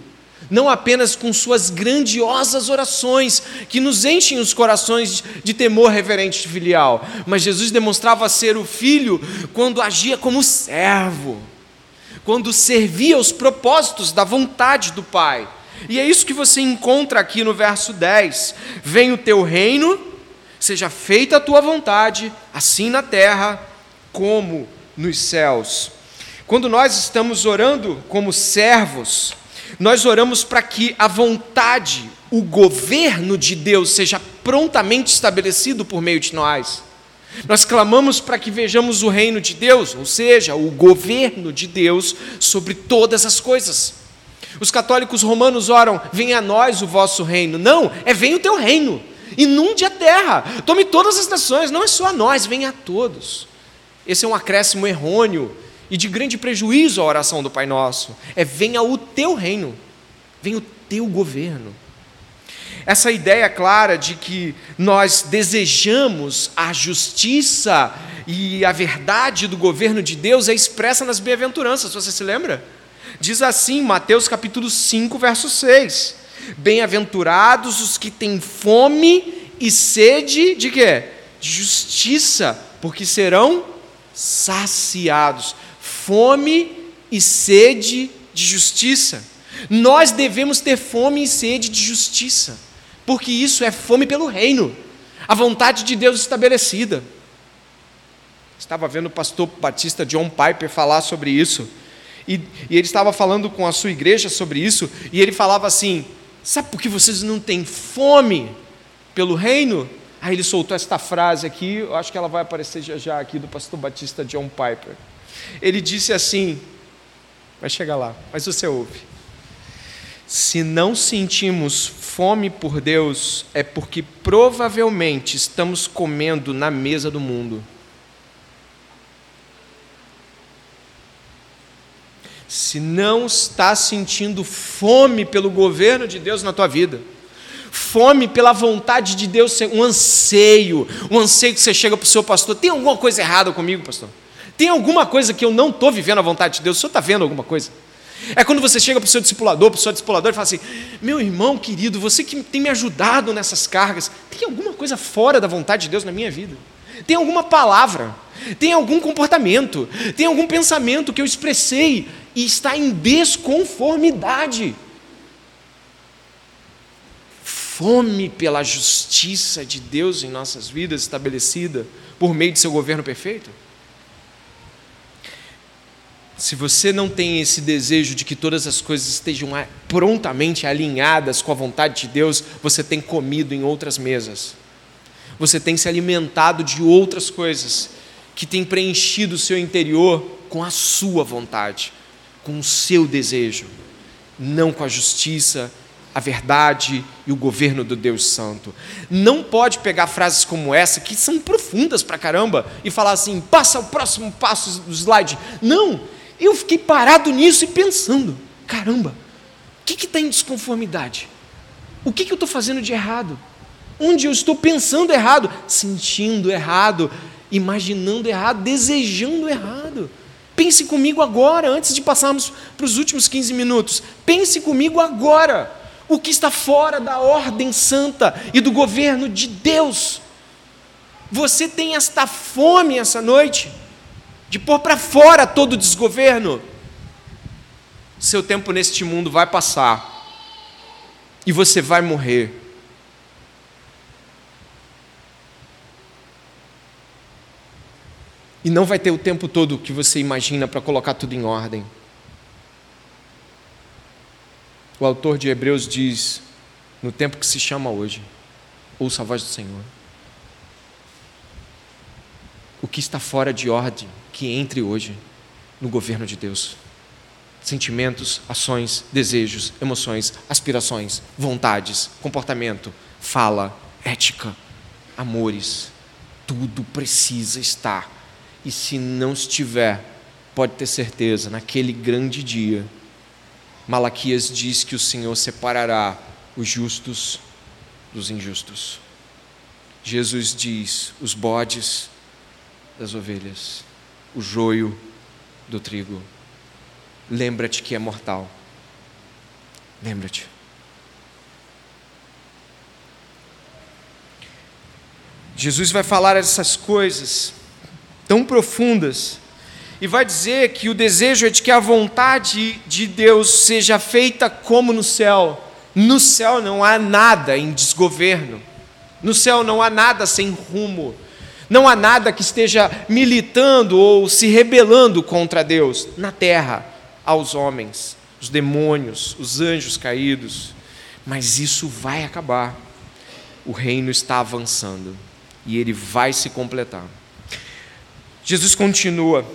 não apenas com suas grandiosas orações, que nos enchem os corações de temor reverente filial, mas Jesus demonstrava ser o filho quando agia como servo, quando servia os propósitos da vontade do Pai. E é isso que você encontra aqui no verso 10: Vem o teu reino, seja feita a tua vontade, assim na terra como nos céus. Quando nós estamos orando como servos, nós oramos para que a vontade, o governo de Deus seja prontamente estabelecido por meio de nós. Nós clamamos para que vejamos o reino de Deus, ou seja, o governo de Deus sobre todas as coisas. Os católicos romanos oram: venha a nós o vosso reino. Não, é venha o teu reino, inunde a terra, tome todas as nações, não é só a nós, venha a todos. Esse é um acréscimo errôneo e de grande prejuízo à oração do Pai Nosso. É venha o teu reino, venha o teu governo. Essa ideia clara de que nós desejamos a justiça e a verdade do governo de Deus é expressa nas bem-aventuranças, você se lembra? Diz assim, Mateus capítulo 5, verso 6: Bem-aventurados os que têm fome e sede de quê? De justiça, porque serão saciados fome e sede de justiça. Nós devemos ter fome e sede de justiça, porque isso é fome pelo reino, a vontade de Deus estabelecida. Estava vendo o pastor batista John Piper falar sobre isso, e, e ele estava falando com a sua igreja sobre isso, e ele falava assim: Sabe por que vocês não têm fome pelo reino? Aí ele soltou esta frase aqui, eu acho que ela vai aparecer já já aqui do pastor batista John Piper. Ele disse assim: vai chegar lá, mas você ouve. Se não sentimos fome por Deus, é porque provavelmente estamos comendo na mesa do mundo. Se não está sentindo fome pelo governo de Deus na tua vida, fome pela vontade de Deus, um anseio, um anseio que você chega para o seu pastor: tem alguma coisa errada comigo, pastor? Tem alguma coisa que eu não estou vivendo a vontade de Deus? O senhor está vendo alguma coisa? É quando você chega para o seu discipulador, para o seu discipulador e fala assim: Meu irmão querido, você que tem me ajudado nessas cargas, tem alguma coisa fora da vontade de Deus na minha vida? Tem alguma palavra? Tem algum comportamento? Tem algum pensamento que eu expressei e está em desconformidade? Fome pela justiça de Deus em nossas vidas estabelecida por meio de seu governo perfeito? Se você não tem esse desejo de que todas as coisas estejam prontamente alinhadas com a vontade de Deus, você tem comido em outras mesas. Você tem se alimentado de outras coisas que têm preenchido o seu interior com a sua vontade, com o seu desejo, não com a justiça, a verdade e o governo do Deus Santo. Não pode pegar frases como essa, que são profundas pra caramba, e falar assim: passa o próximo passo do slide. Não! Eu fiquei parado nisso e pensando: caramba, o que está em desconformidade? O que, que eu estou fazendo de errado? Onde eu estou pensando errado, sentindo errado, imaginando errado, desejando errado? Pense comigo agora, antes de passarmos para os últimos 15 minutos. Pense comigo agora. O que está fora da ordem santa e do governo de Deus? Você tem esta fome essa noite? De pôr para fora todo o desgoverno, seu tempo neste mundo vai passar e você vai morrer. E não vai ter o tempo todo que você imagina para colocar tudo em ordem. O autor de Hebreus diz: no tempo que se chama hoje, ouça a voz do Senhor. O que está fora de ordem que entre hoje no governo de Deus. Sentimentos, ações, desejos, emoções, aspirações, vontades, comportamento, fala, ética, amores, tudo precisa estar. E se não estiver, pode ter certeza, naquele grande dia, Malaquias diz que o Senhor separará os justos dos injustos. Jesus diz: os bodes das ovelhas, o joio do trigo. Lembra-te que é mortal. Lembra-te. Jesus vai falar essas coisas tão profundas e vai dizer que o desejo é de que a vontade de Deus seja feita como no céu. No céu não há nada em desgoverno. No céu não há nada sem rumo. Não há nada que esteja militando ou se rebelando contra Deus. Na terra, aos homens, os demônios, os anjos caídos. Mas isso vai acabar. O reino está avançando e ele vai se completar. Jesus continua,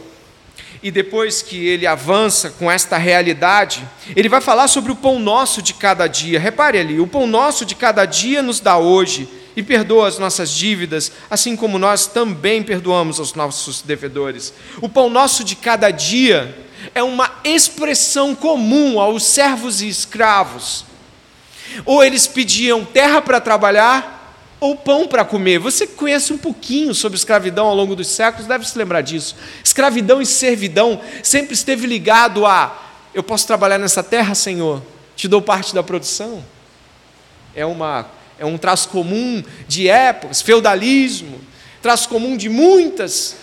e depois que ele avança com esta realidade, ele vai falar sobre o pão nosso de cada dia. Repare ali, o pão nosso de cada dia nos dá hoje e perdoa as nossas dívidas, assim como nós também perdoamos aos nossos devedores. O pão nosso de cada dia é uma expressão comum aos servos e escravos. Ou eles pediam terra para trabalhar, ou pão para comer. Você conhece um pouquinho sobre escravidão ao longo dos séculos, deve se lembrar disso. Escravidão e servidão sempre esteve ligado a eu posso trabalhar nessa terra, Senhor, te dou parte da produção. É uma é um traço comum de épocas, feudalismo, traço comum de muitas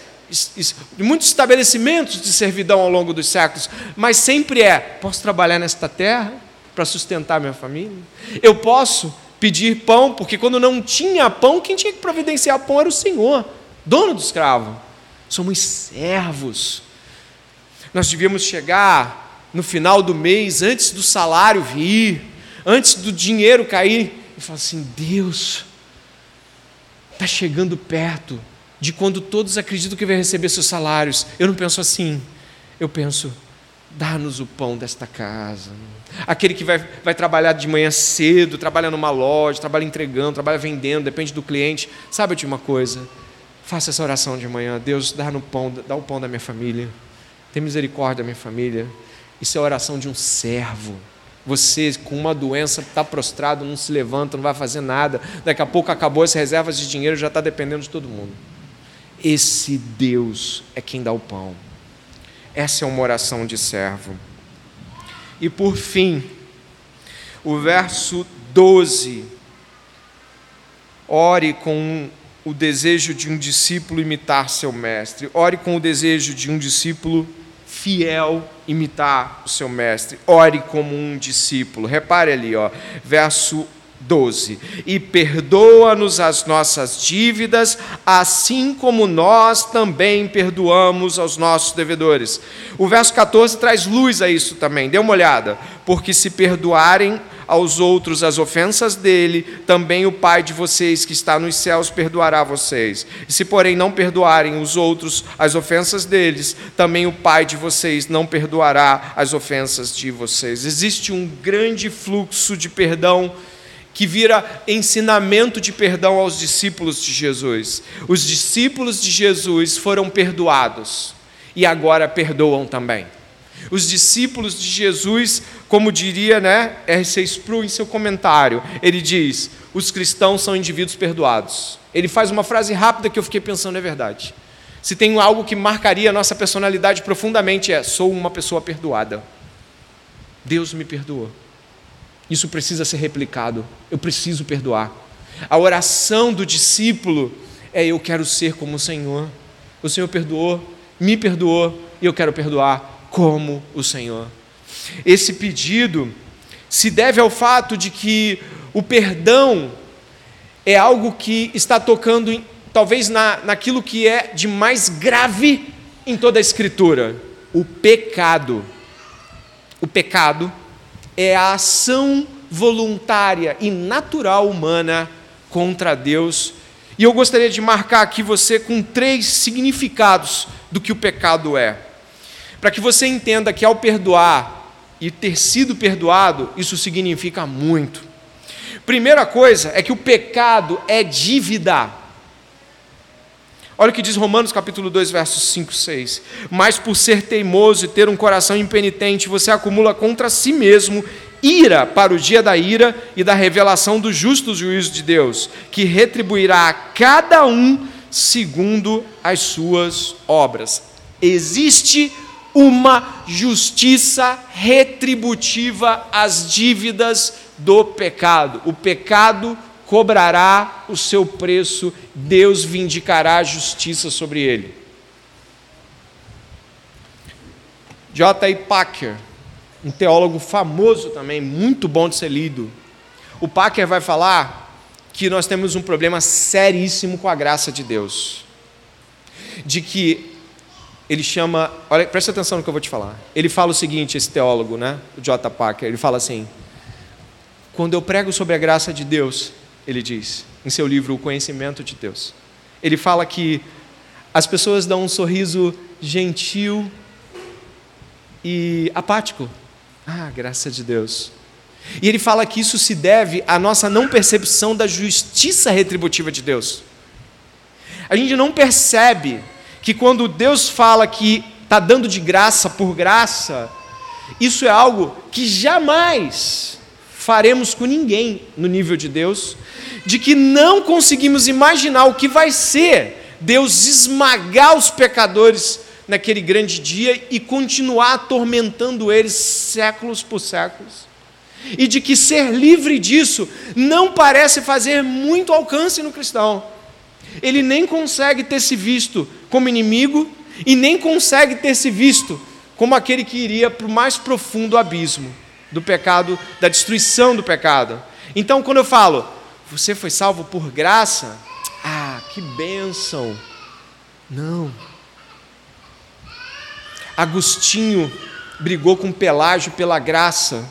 de muitos estabelecimentos de servidão ao longo dos séculos, mas sempre é: posso trabalhar nesta terra para sustentar minha família? Eu posso pedir pão, porque quando não tinha pão, quem tinha que providenciar pão era o Senhor, dono do escravo. Somos servos. Nós devíamos chegar no final do mês, antes do salário vir, antes do dinheiro cair, e falar assim: Deus, está chegando perto de quando todos acreditam que vai receber seus salários. Eu não penso assim, eu penso, Dá-nos o pão desta casa. Aquele que vai, vai trabalhar de manhã cedo, trabalha numa loja, trabalha entregando, trabalha vendendo, depende do cliente. Sabe de uma coisa? Faça essa oração de manhã. Deus, dá, no pão, dá o pão da minha família. Tem misericórdia da minha família. Isso é a oração de um servo. Você, com uma doença, está prostrado, não se levanta, não vai fazer nada. Daqui a pouco acabou as reservas de dinheiro, já está dependendo de todo mundo. Esse Deus é quem dá o pão. Essa é uma oração de servo. E por fim, o verso 12. Ore com o desejo de um discípulo imitar seu mestre. Ore com o desejo de um discípulo fiel imitar o seu mestre. Ore como um discípulo. Repare ali, ó, verso 12. E perdoa-nos as nossas dívidas, assim como nós também perdoamos aos nossos devedores. O verso 14 traz luz a isso também, dê uma olhada. Porque se perdoarem aos outros as ofensas dele, também o Pai de vocês que está nos céus perdoará vocês. E se, porém, não perdoarem os outros as ofensas deles, também o Pai de vocês não perdoará as ofensas de vocês. Existe um grande fluxo de perdão que vira ensinamento de perdão aos discípulos de Jesus. Os discípulos de Jesus foram perdoados e agora perdoam também. Os discípulos de Jesus, como diria né, R.C. Sproul em seu comentário, ele diz: os cristãos são indivíduos perdoados. Ele faz uma frase rápida que eu fiquei pensando, é verdade. Se tem algo que marcaria a nossa personalidade profundamente, é: sou uma pessoa perdoada. Deus me perdoou. Isso precisa ser replicado. Eu preciso perdoar. A oração do discípulo é: Eu quero ser como o Senhor. O Senhor perdoou, me perdoou, e eu quero perdoar como o Senhor. Esse pedido se deve ao fato de que o perdão é algo que está tocando, em, talvez, na, naquilo que é de mais grave em toda a Escritura: o pecado. O pecado é a ação voluntária e natural humana contra Deus. E eu gostaria de marcar aqui você com três significados do que o pecado é. Para que você entenda que ao perdoar e ter sido perdoado, isso significa muito. Primeira coisa é que o pecado é dívida. Olha o que diz Romanos capítulo 2, versos 5 e 6. Mas por ser teimoso e ter um coração impenitente, você acumula contra si mesmo ira para o dia da ira e da revelação do justo juízo de Deus, que retribuirá a cada um segundo as suas obras. Existe uma justiça retributiva às dívidas do pecado. O pecado cobrará o seu preço, Deus vindicará a justiça sobre ele. J. Packer, um teólogo famoso também, muito bom de ser lido. O Packer vai falar que nós temos um problema seríssimo com a graça de Deus. De que ele chama, olha, presta atenção no que eu vou te falar. Ele fala o seguinte, esse teólogo, né, o J. Packer, ele fala assim: quando eu prego sobre a graça de Deus, ele diz, em seu livro O Conhecimento de Deus. Ele fala que as pessoas dão um sorriso gentil e apático. Ah, graça de Deus. E ele fala que isso se deve à nossa não percepção da justiça retributiva de Deus. A gente não percebe que quando Deus fala que está dando de graça por graça, isso é algo que jamais faremos com ninguém no nível de Deus, de que não conseguimos imaginar o que vai ser Deus esmagar os pecadores naquele grande dia e continuar atormentando eles séculos por séculos. E de que ser livre disso não parece fazer muito alcance no cristão. Ele nem consegue ter se visto como inimigo e nem consegue ter se visto como aquele que iria para o mais profundo abismo do pecado, da destruição do pecado. Então, quando eu falo, você foi salvo por graça? Ah, que bênção! Não. Agostinho brigou com Pelágio pela graça,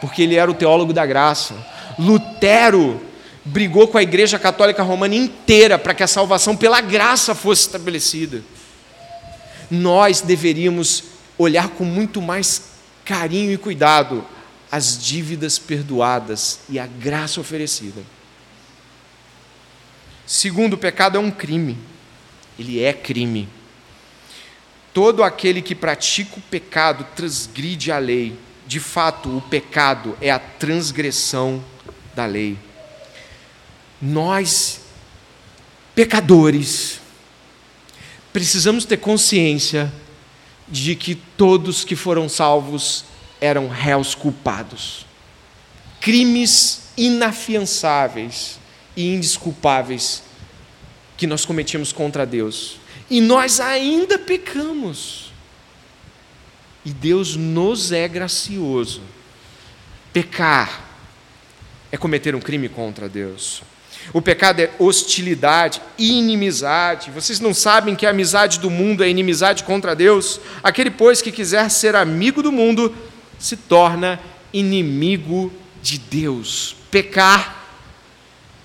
porque ele era o teólogo da graça. Lutero brigou com a Igreja Católica Romana inteira para que a salvação pela graça fosse estabelecida. Nós deveríamos olhar com muito mais carinho e cuidado as dívidas perdoadas e a graça oferecida. Segundo, o pecado é um crime. Ele é crime. Todo aquele que pratica o pecado transgride a lei. De fato, o pecado é a transgressão da lei. Nós, pecadores, precisamos ter consciência de que todos que foram salvos eram réus culpados. Crimes inafiançáveis e indesculpáveis que nós cometíamos contra Deus. E nós ainda pecamos. E Deus nos é gracioso. Pecar é cometer um crime contra Deus. O pecado é hostilidade, inimizade. Vocês não sabem que a amizade do mundo é inimizade contra Deus? Aquele, pois, que quiser ser amigo do mundo, se torna inimigo de Deus. Pecar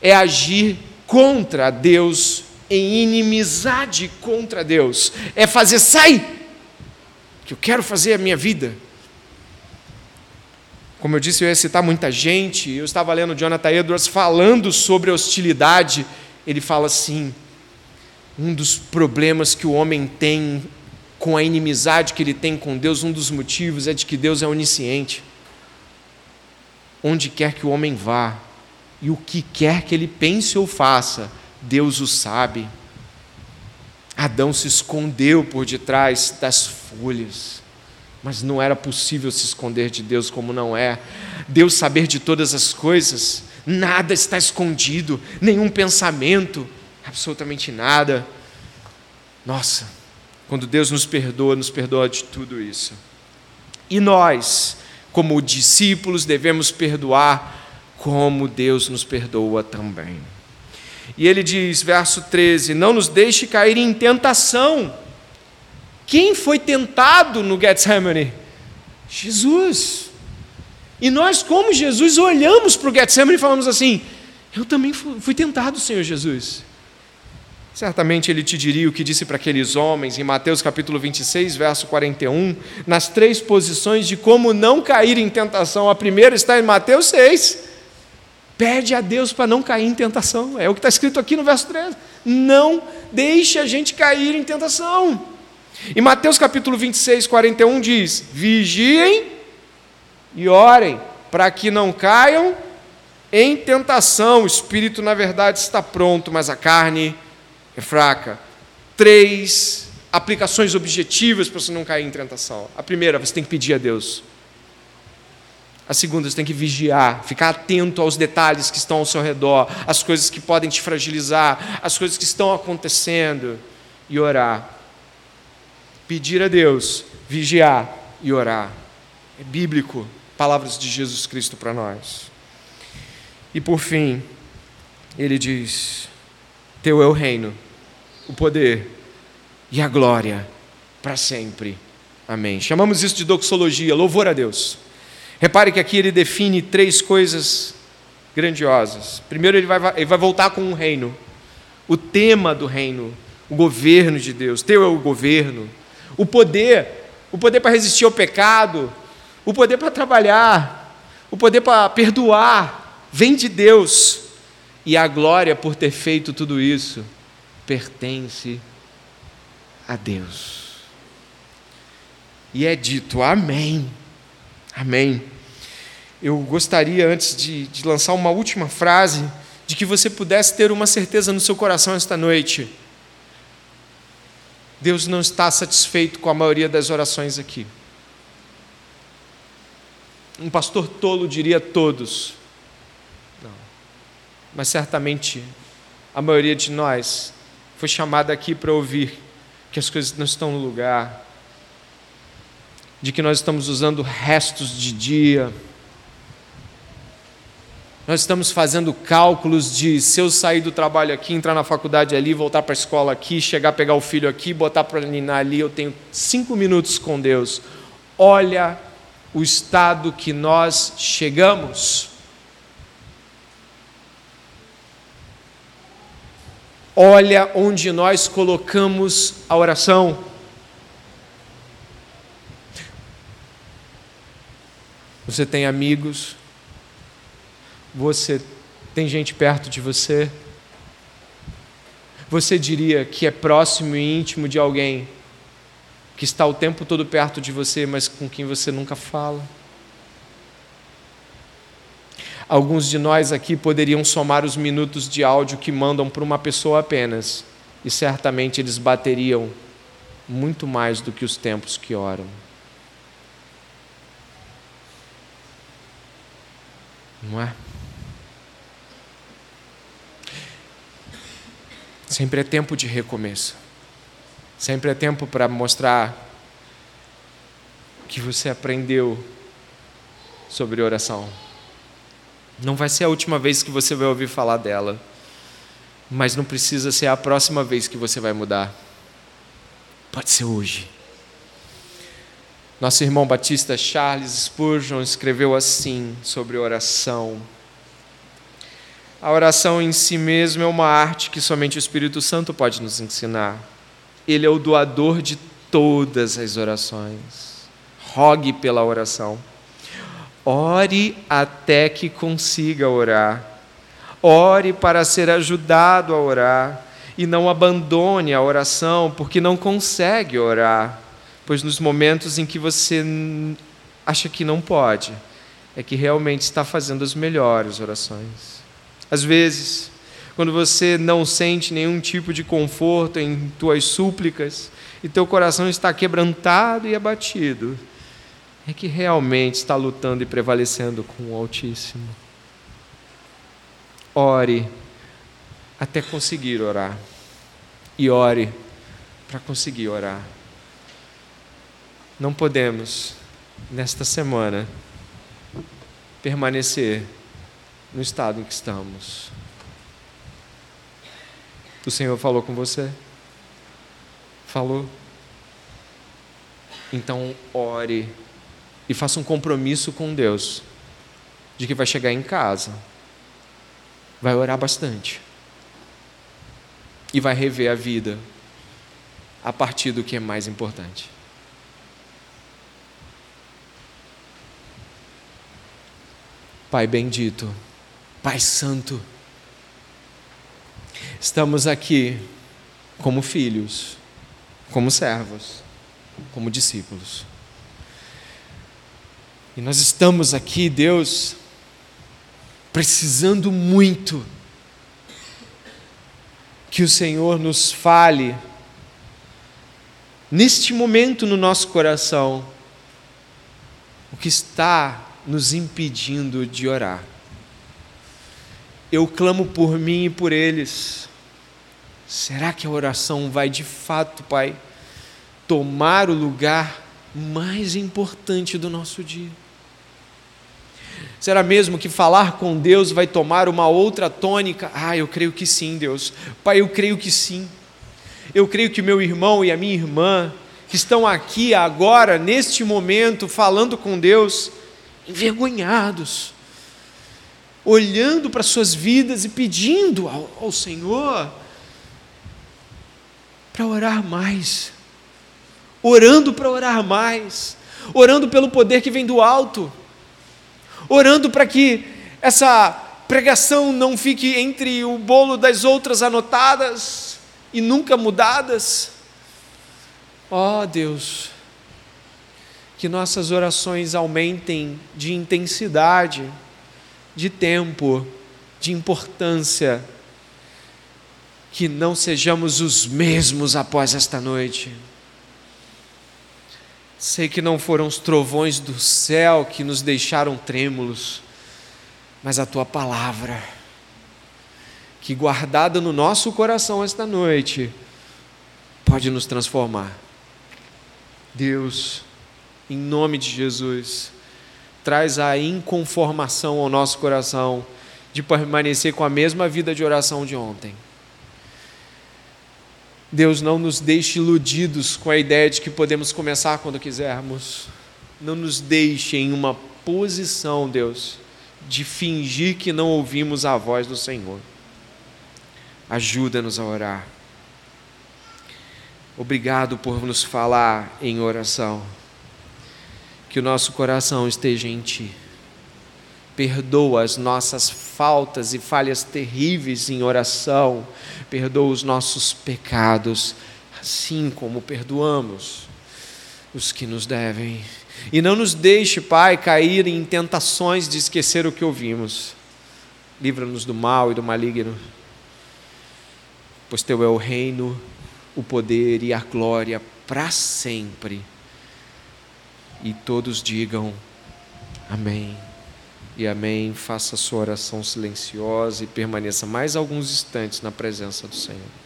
é agir contra Deus, em inimizade contra Deus, é fazer, sai, que eu quero fazer a minha vida. Como eu disse, eu ia citar muita gente, eu estava lendo Jonathan Edwards falando sobre hostilidade, ele fala assim: um dos problemas que o homem tem com a inimizade que ele tem com Deus, um dos motivos é de que Deus é onisciente. Onde quer que o homem vá, e o que quer que ele pense ou faça, Deus o sabe. Adão se escondeu por detrás das folhas, mas não era possível se esconder de Deus como não é. Deus saber de todas as coisas, nada está escondido, nenhum pensamento, absolutamente nada. Nossa, quando Deus nos perdoa, nos perdoa de tudo isso. E nós, como discípulos, devemos perdoar como Deus nos perdoa também. E ele diz, verso 13: Não nos deixe cair em tentação. Quem foi tentado no Getsemane? Jesus. E nós, como Jesus, olhamos para o Getsemane e falamos assim: Eu também fui tentado, Senhor Jesus. Certamente ele te diria o que disse para aqueles homens em Mateus capítulo 26, verso 41, nas três posições de como não cair em tentação. A primeira está em Mateus 6. Pede a Deus para não cair em tentação. É o que está escrito aqui no verso 13. não deixe a gente cair em tentação. E Mateus capítulo 26, 41 diz: Vigiem e orem, para que não caiam em tentação. O espírito, na verdade, está pronto, mas a carne é fraca. Três aplicações objetivas para você não cair em tentação. A primeira, você tem que pedir a Deus. A segunda, você tem que vigiar, ficar atento aos detalhes que estão ao seu redor, as coisas que podem te fragilizar, as coisas que estão acontecendo, e orar. Pedir a Deus, vigiar e orar. É bíblico, palavras de Jesus Cristo para nós. E por fim, ele diz: Teu é o reino, o poder e a glória para sempre. Amém. Chamamos isso de doxologia, louvor a Deus. Repare que aqui ele define três coisas grandiosas. Primeiro, ele vai, ele vai voltar com o um reino, o tema do reino, o governo de Deus. Teu é o governo, o poder, o poder para resistir ao pecado, o poder para trabalhar, o poder para perdoar, vem de Deus. E a glória por ter feito tudo isso pertence a Deus. E é dito amém. Amém. Eu gostaria, antes de, de lançar uma última frase, de que você pudesse ter uma certeza no seu coração esta noite. Deus não está satisfeito com a maioria das orações aqui. Um pastor tolo diria todos. Não. Mas certamente a maioria de nós foi chamada aqui para ouvir que as coisas não estão no lugar, de que nós estamos usando restos de dia. Nós estamos fazendo cálculos de se eu sair do trabalho aqui, entrar na faculdade ali, voltar para a escola aqui, chegar pegar o filho aqui, botar para ninar ali, eu tenho cinco minutos com Deus. Olha o estado que nós chegamos. Olha onde nós colocamos a oração. Você tem amigos? Você tem gente perto de você? Você diria que é próximo e íntimo de alguém que está o tempo todo perto de você, mas com quem você nunca fala? Alguns de nós aqui poderiam somar os minutos de áudio que mandam para uma pessoa apenas, e certamente eles bateriam muito mais do que os tempos que oram. Não é? Sempre é tempo de recomeço. Sempre é tempo para mostrar que você aprendeu sobre oração. Não vai ser a última vez que você vai ouvir falar dela, mas não precisa ser a próxima vez que você vai mudar. Pode ser hoje. Nosso irmão batista Charles Spurgeon escreveu assim sobre oração. A oração em si mesma é uma arte que somente o Espírito Santo pode nos ensinar. Ele é o doador de todas as orações. Rogue pela oração. Ore até que consiga orar. Ore para ser ajudado a orar. E não abandone a oração porque não consegue orar. Pois nos momentos em que você acha que não pode, é que realmente está fazendo as melhores orações. Às vezes, quando você não sente nenhum tipo de conforto em tuas súplicas e teu coração está quebrantado e abatido, é que realmente está lutando e prevalecendo com o Altíssimo. Ore até conseguir orar. E ore para conseguir orar. Não podemos, nesta semana, permanecer no estado em que estamos. O Senhor falou com você? Falou? Então, ore e faça um compromisso com Deus de que vai chegar em casa, vai orar bastante e vai rever a vida a partir do que é mais importante. Pai bendito, Pai santo, Estamos aqui como filhos, como servos, como discípulos. E nós estamos aqui, Deus, precisando muito que o Senhor nos fale neste momento no nosso coração o que está nos impedindo de orar. Eu clamo por mim e por eles. Será que a oração vai de fato, Pai, tomar o lugar mais importante do nosso dia? Será mesmo que falar com Deus vai tomar uma outra tônica? Ah, eu creio que sim, Deus. Pai, eu creio que sim. Eu creio que meu irmão e a minha irmã, que estão aqui agora, neste momento, falando com Deus, envergonhados, olhando para suas vidas e pedindo ao, ao Senhor para orar mais, orando para orar mais, orando pelo poder que vem do alto. Orando para que essa pregação não fique entre o bolo das outras anotadas e nunca mudadas. Ó oh, Deus, que nossas orações aumentem de intensidade, de tempo, de importância, que não sejamos os mesmos após esta noite. Sei que não foram os trovões do céu que nos deixaram trêmulos, mas a tua palavra, que guardada no nosso coração esta noite, pode nos transformar. Deus, em nome de Jesus, traz a inconformação ao nosso coração de permanecer com a mesma vida de oração de ontem. Deus, não nos deixe iludidos com a ideia de que podemos começar quando quisermos. Não nos deixe em uma posição, Deus, de fingir que não ouvimos a voz do Senhor. Ajuda-nos a orar. Obrigado por nos falar em oração. Que o nosso coração esteja em Ti. Perdoa as nossas faltas e falhas terríveis em oração. Perdoa os nossos pecados, assim como perdoamos os que nos devem. E não nos deixe, Pai, cair em tentações de esquecer o que ouvimos. Livra-nos do mal e do maligno, pois Teu é o reino, o poder e a glória para sempre. E todos digam amém e amém. Faça a sua oração silenciosa e permaneça mais alguns instantes na presença do Senhor.